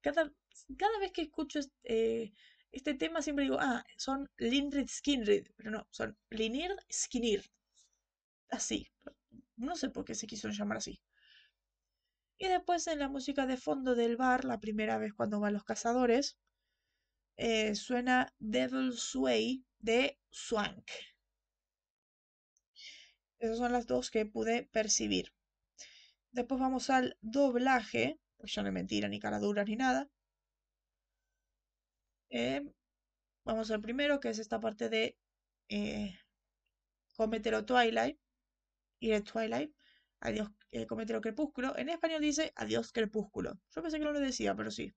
cada, cada vez que escucho eh, este tema siempre digo, ah, son Linrid Skinrid, pero no, son Linir Skinir. Así. No sé por qué se quisieron llamar así. Y después en la música de fondo del bar, la primera vez cuando van los cazadores, eh, suena Devil Sway de Swank. Esas son las dos que pude percibir. Después vamos al doblaje, pues ya no es mentira, ni caraduras ni nada. Eh, vamos al primero, que es esta parte de eh, Cometero Twilight. Y de Twilight. Adiós, eh, Crepúsculo. En español dice Adiós Crepúsculo. Yo pensé que no lo decía, pero sí.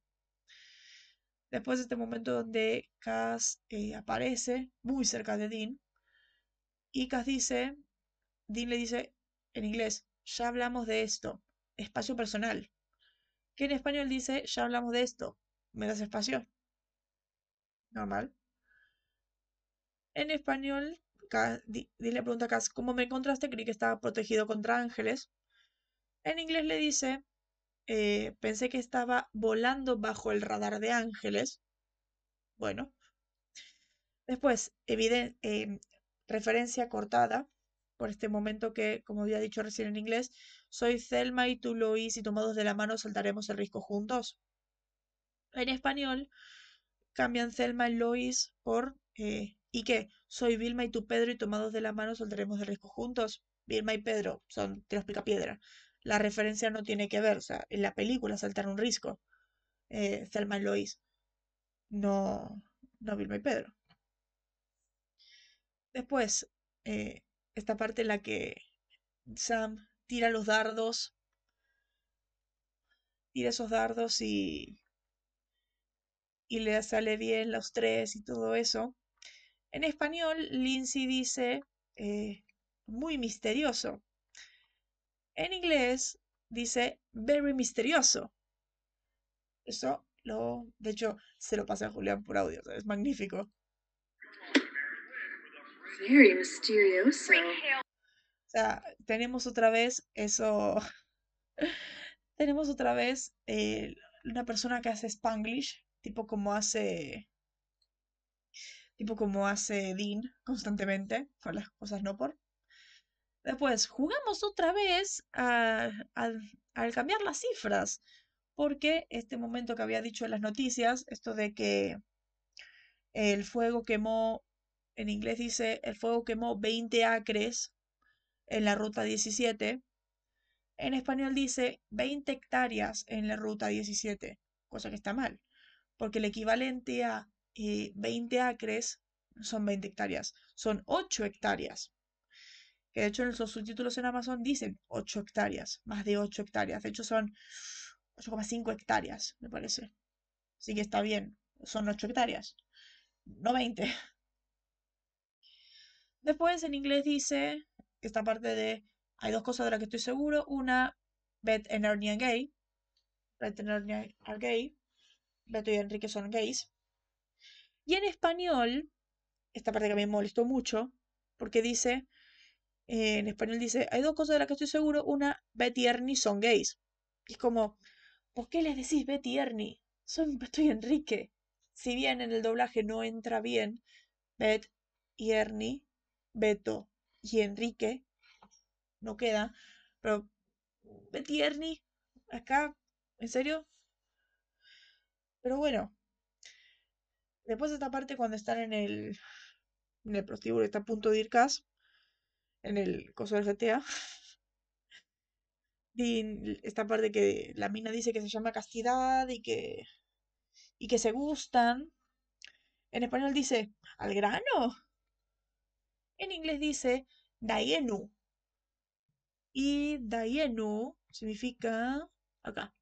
Después de este momento donde Cass eh, aparece muy cerca de Dean. Y Cass dice, Dean le dice en inglés, ya hablamos de esto, espacio personal. Que en español dice, ya hablamos de esto, ¿me das espacio? Normal. En español, Dean le pregunta a Cass, ¿cómo me encontraste? Creí que estaba protegido contra ángeles. En inglés le dice, eh, pensé que estaba volando bajo el radar de ángeles. Bueno. Después, em, referencia cortada por este momento que, como había dicho recién en inglés, soy Thelma y tú Lois y tomados de la mano saltaremos el risco juntos. En español, cambian Thelma y Lois por eh, ¿y qué? Soy Vilma y tú Pedro y tomados de la mano saltaremos el risco juntos. Vilma y Pedro son tiros picapiedra. La referencia no tiene que ver, o sea, en la película saltar un risco. Eh, Thelma y Lois, no, no Vilma y Pedro. Después, eh, esta parte en la que Sam tira los dardos, tira esos dardos y, y le sale bien los tres y todo eso. En español, Lindsay dice eh, muy misterioso. En inglés dice very misterioso. Eso lo, de hecho, se lo pasé a Julián por audio, es magnífico. Very misterioso. O sea, tenemos otra vez eso. tenemos otra vez eh, una persona que hace Spanglish, tipo como hace. Tipo como hace Dean constantemente, con las cosas no por. Después, jugamos otra vez al- cambiar las cifras, porque este momento que había dicho en las noticias, esto de que el fuego quemó, en inglés dice, el fuego quemó 20 acres en la ruta 17. En español dice 20 hectáreas en la ruta 17, cosa que está mal, porque el equivalente a eh, 20 acres no son 20 hectáreas, son 8 hectáreas. Que de hecho en los subtítulos en Amazon dicen 8 hectáreas, más de 8 hectáreas. De hecho son 8,5 hectáreas, me parece. Así que está bien, son 8 hectáreas, no 20. Después en inglés dice esta parte de hay dos cosas de las que estoy seguro. Una, Beth and Ernie are gay. Beth and Ernie are gay. Beto y Enrique son gays. Y en español, esta parte que me molestó mucho, porque dice, eh, en español dice, hay dos cosas de las que estoy seguro. Una, Beth y Ernie son gays. Y es como, ¿por qué les decís Betty y Ernie? Son Beto y Enrique. Si bien en el doblaje no entra bien, Beth y Ernie, Beto y Enrique, no queda. Pero Betty y Ernie, acá, ¿en serio? Pero bueno. Después de esta parte, cuando están en el, en el prostíbulo, está a punto de ir en el coso del GTA. Esta parte que la mina dice que se llama castidad y que, y que se gustan. En español dice, al grano. En inglés dice, Dayenu. Y Dayenu significa, acá,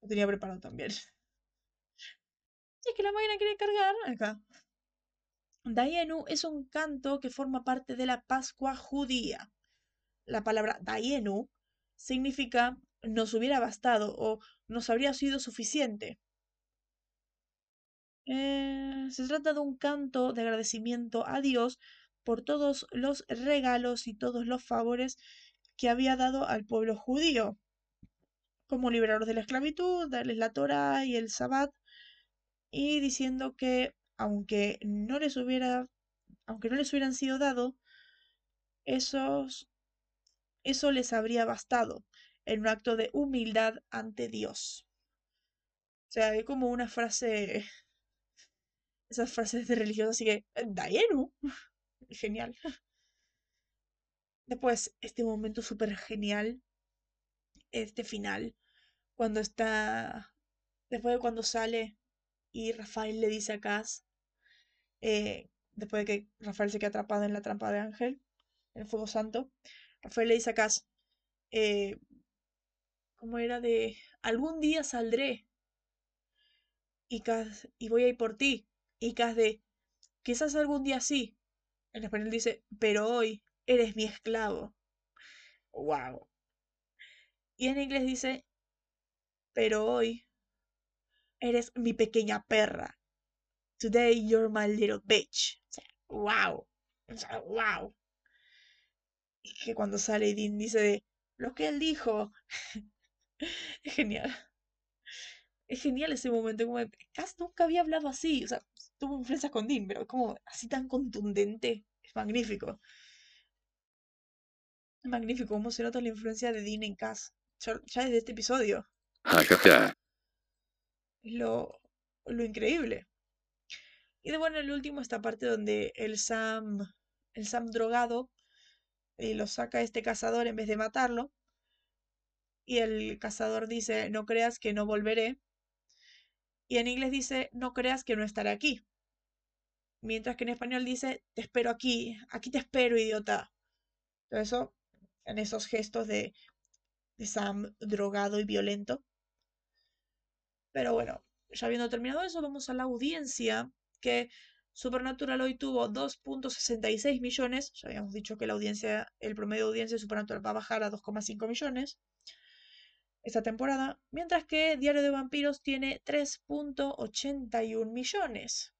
lo tenía preparado también. Si es que la máquina quiere cargar, acá. Dayenu es un canto que forma parte de la Pascua judía. La palabra Dayenu significa nos hubiera bastado o nos habría sido suficiente. Eh, se trata de un canto de agradecimiento a Dios por todos los regalos y todos los favores que había dado al pueblo judío, como liberarlos de la esclavitud, darles la Torah y el Sabbat, y diciendo que aunque no les hubiera, aunque no les hubieran sido dado, esos, eso les habría bastado en un acto de humildad ante Dios. O sea, hay como una frase, esas frases de religión, así que, Dayenu, genial. Después, este momento súper genial, este final, cuando está, después de cuando sale y Rafael le dice a Cass, eh, después de que Rafael se queda atrapado en la trampa de Ángel, en el fuego santo, Rafael le dice a Cass, eh, ¿cómo era de, algún día saldré y Cass, y voy a ir por ti, y Cass de, quizás algún día sí. En español dice, pero hoy eres mi esclavo. Wow. Y en inglés dice, pero hoy eres mi pequeña perra. Today you're my little bitch. O sea, wow. O sea, wow. Y que cuando sale Dean dice de lo que él dijo. es genial. Es genial ese momento. Como Cass nunca había hablado así. O sea, tuvo influencias con Dean, pero como así tan contundente. Es magnífico. Es magnífico cómo se nota la influencia de Dean en Cass. Ya, ya desde este episodio. Es lo, lo increíble. Y de bueno, el último, esta parte donde el Sam, el Sam drogado, eh, lo saca este cazador en vez de matarlo. Y el cazador dice, no creas que no volveré. Y en inglés dice, no creas que no estaré aquí. mientras que en español dice, te espero aquí, aquí te espero, idiota. Todo eso en esos gestos de, de Sam drogado y violento. Pero bueno, ya habiendo terminado eso, vamos a la audiencia, que Supernatural hoy tuvo 2.66 millones. Ya habíamos dicho que la audiencia, el promedio de audiencia de Supernatural va a bajar a 2,5 millones esta temporada, mientras que Diario de Vampiros tiene 3.81 millones.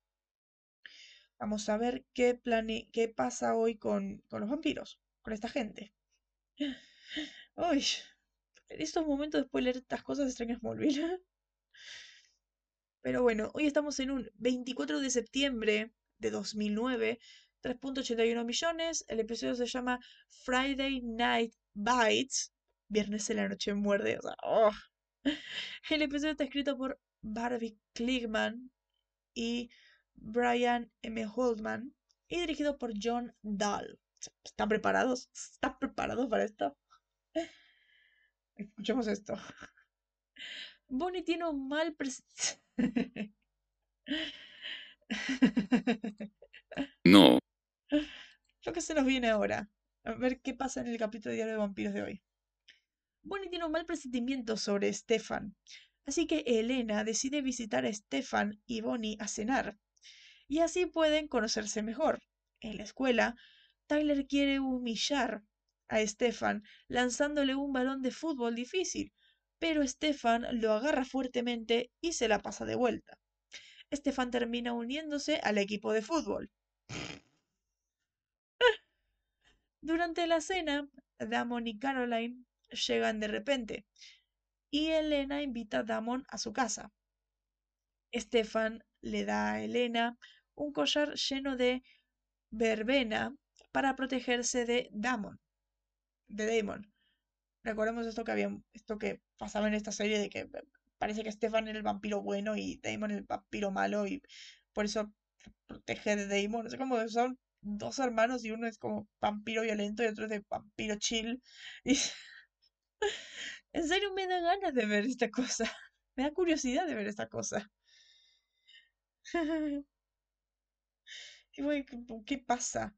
Vamos a ver qué, qué pasa hoy con, con los vampiros, con esta gente. Uy, en estos momentos después de leer estas cosas extrañas Smallville. Pero bueno, hoy estamos en un 24 de septiembre de 2009, 3.81 millones. El episodio se llama Friday Night Bites, Viernes en la noche muerde. O sea, oh. El episodio está escrito por Barbie Klickman y Brian M. Holdman y dirigido por John Dahl. ¿Están preparados? ¿Están preparados para esto? Escuchemos esto. Bonnie tiene un mal No. Lo que se nos viene ahora. A ver qué pasa en el capítulo de Diario de Vampiros de hoy. Bonnie tiene un mal presentimiento sobre Stefan, así que Elena decide visitar a Stefan y Bonnie a cenar, y así pueden conocerse mejor. En la escuela, Tyler quiere humillar a Stefan lanzándole un balón de fútbol difícil, pero Stefan lo agarra fuertemente y se la pasa de vuelta. Stefan termina uniéndose al equipo de fútbol. Durante la cena, Damon y Caroline llegan de repente y Elena invita a Damon a su casa. Stefan le da a Elena un collar lleno de verbena para protegerse de Damon. Recordemos esto que había, esto que pasaba en esta serie de que parece que Stefan era el vampiro bueno y Damon el vampiro malo y por eso protege de Damon. Es como son dos hermanos y uno es como vampiro violento y otro es vampiro chill. En serio me da ganas de ver esta cosa. Me da curiosidad de ver esta cosa. ¿Qué pasa?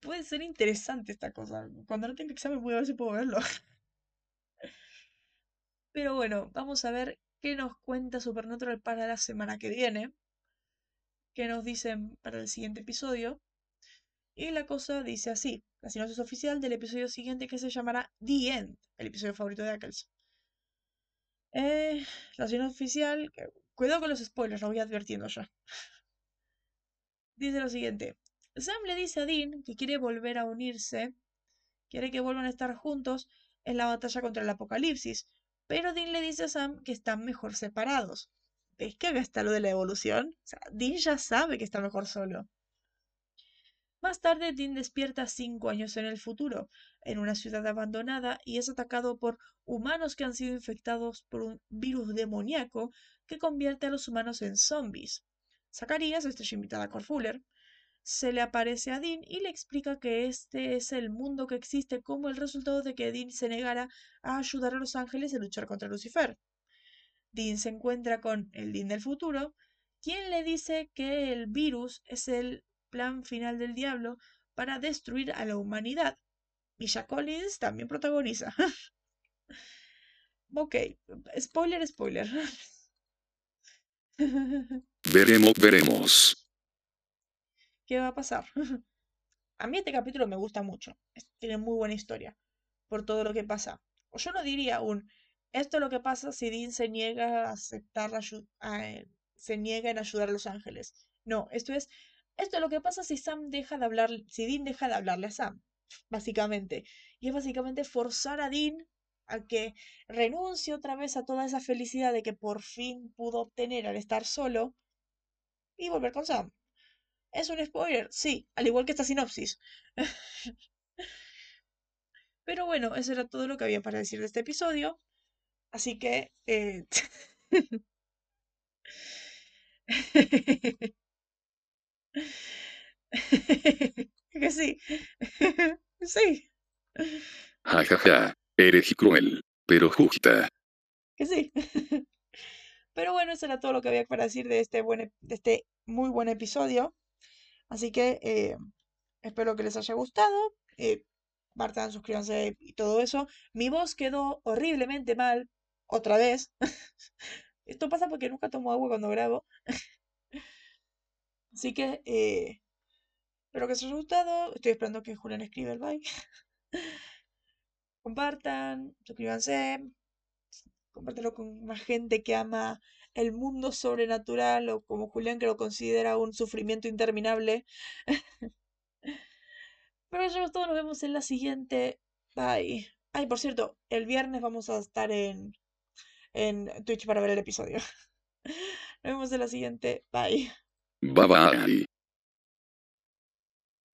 Puede ser interesante esta cosa. Cuando no tenga examen voy a ver si puedo verlo. Pero bueno, vamos a ver qué nos cuenta Supernatural para la semana que viene. ¿Qué nos dicen para el siguiente episodio? Y la cosa dice así, la sinopsis oficial del episodio siguiente que se llamará The End, el episodio favorito de Ackles. Eh, la sinopsis oficial, cuidado con los spoilers, lo voy advirtiendo ya. Dice lo siguiente, Sam le dice a Dean que quiere volver a unirse, quiere que vuelvan a estar juntos en la batalla contra el apocalipsis, pero Dean le dice a Sam que están mejor separados. ¿Ves que acá está lo de la evolución? Dean ya sabe que está mejor solo. Más tarde, Dean despierta cinco años en el futuro, en una ciudad abandonada, y es atacado por humanos que han sido infectados por un virus demoníaco que convierte a los humanos en zombies. Zacarías, estrella invitada a Corfuller, se le aparece a Dean y le explica que este es el mundo que existe como el resultado de que Dean se negara a ayudar a los ángeles a luchar contra Lucifer. Dean se encuentra con el Dean del futuro, quien le dice que el virus es el plan final del diablo para destruir a la humanidad. Misha Collins también protagoniza. ok, spoiler, spoiler. Veremos, veremos. ¿Qué va a pasar? a mí este capítulo me gusta mucho. Tiene muy buena historia por todo lo que pasa. O yo no diría un, esto es lo que pasa si Dean se niega a aceptar la se niega en ayudar a los ángeles. No, esto es esto es lo que pasa si Sam deja de hablar, si Dean deja de hablarle a Sam, básicamente. Y es básicamente forzar a Dean a que renuncie otra vez a toda esa felicidad de que por fin pudo obtener al estar solo y volver con Sam. ¿Es un spoiler? Sí, al igual que esta sinopsis. Pero bueno, eso era todo lo que había para decir de este episodio. Así que... Eh... que sí. sí. Jajaja, eres cruel, pero justa. Que sí. Pero bueno, eso era todo lo que había para decir de este, buen, de este muy buen episodio. Así que eh, espero que les haya gustado. Eh, compartan, suscríbanse y todo eso. Mi voz quedó horriblemente mal, otra vez. Esto pasa porque nunca tomo agua cuando grabo. Así que eh, espero que les haya gustado. Estoy esperando que Julián escriba el bye. Compartan, suscríbanse, compártelo con más gente que ama el mundo sobrenatural o como Julián que lo considera un sufrimiento interminable. Pero eso es todo, nos vemos en la siguiente. Bye. Ay, por cierto, el viernes vamos a estar en, en Twitch para ver el episodio. Nos vemos en la siguiente. Bye. Bye bye.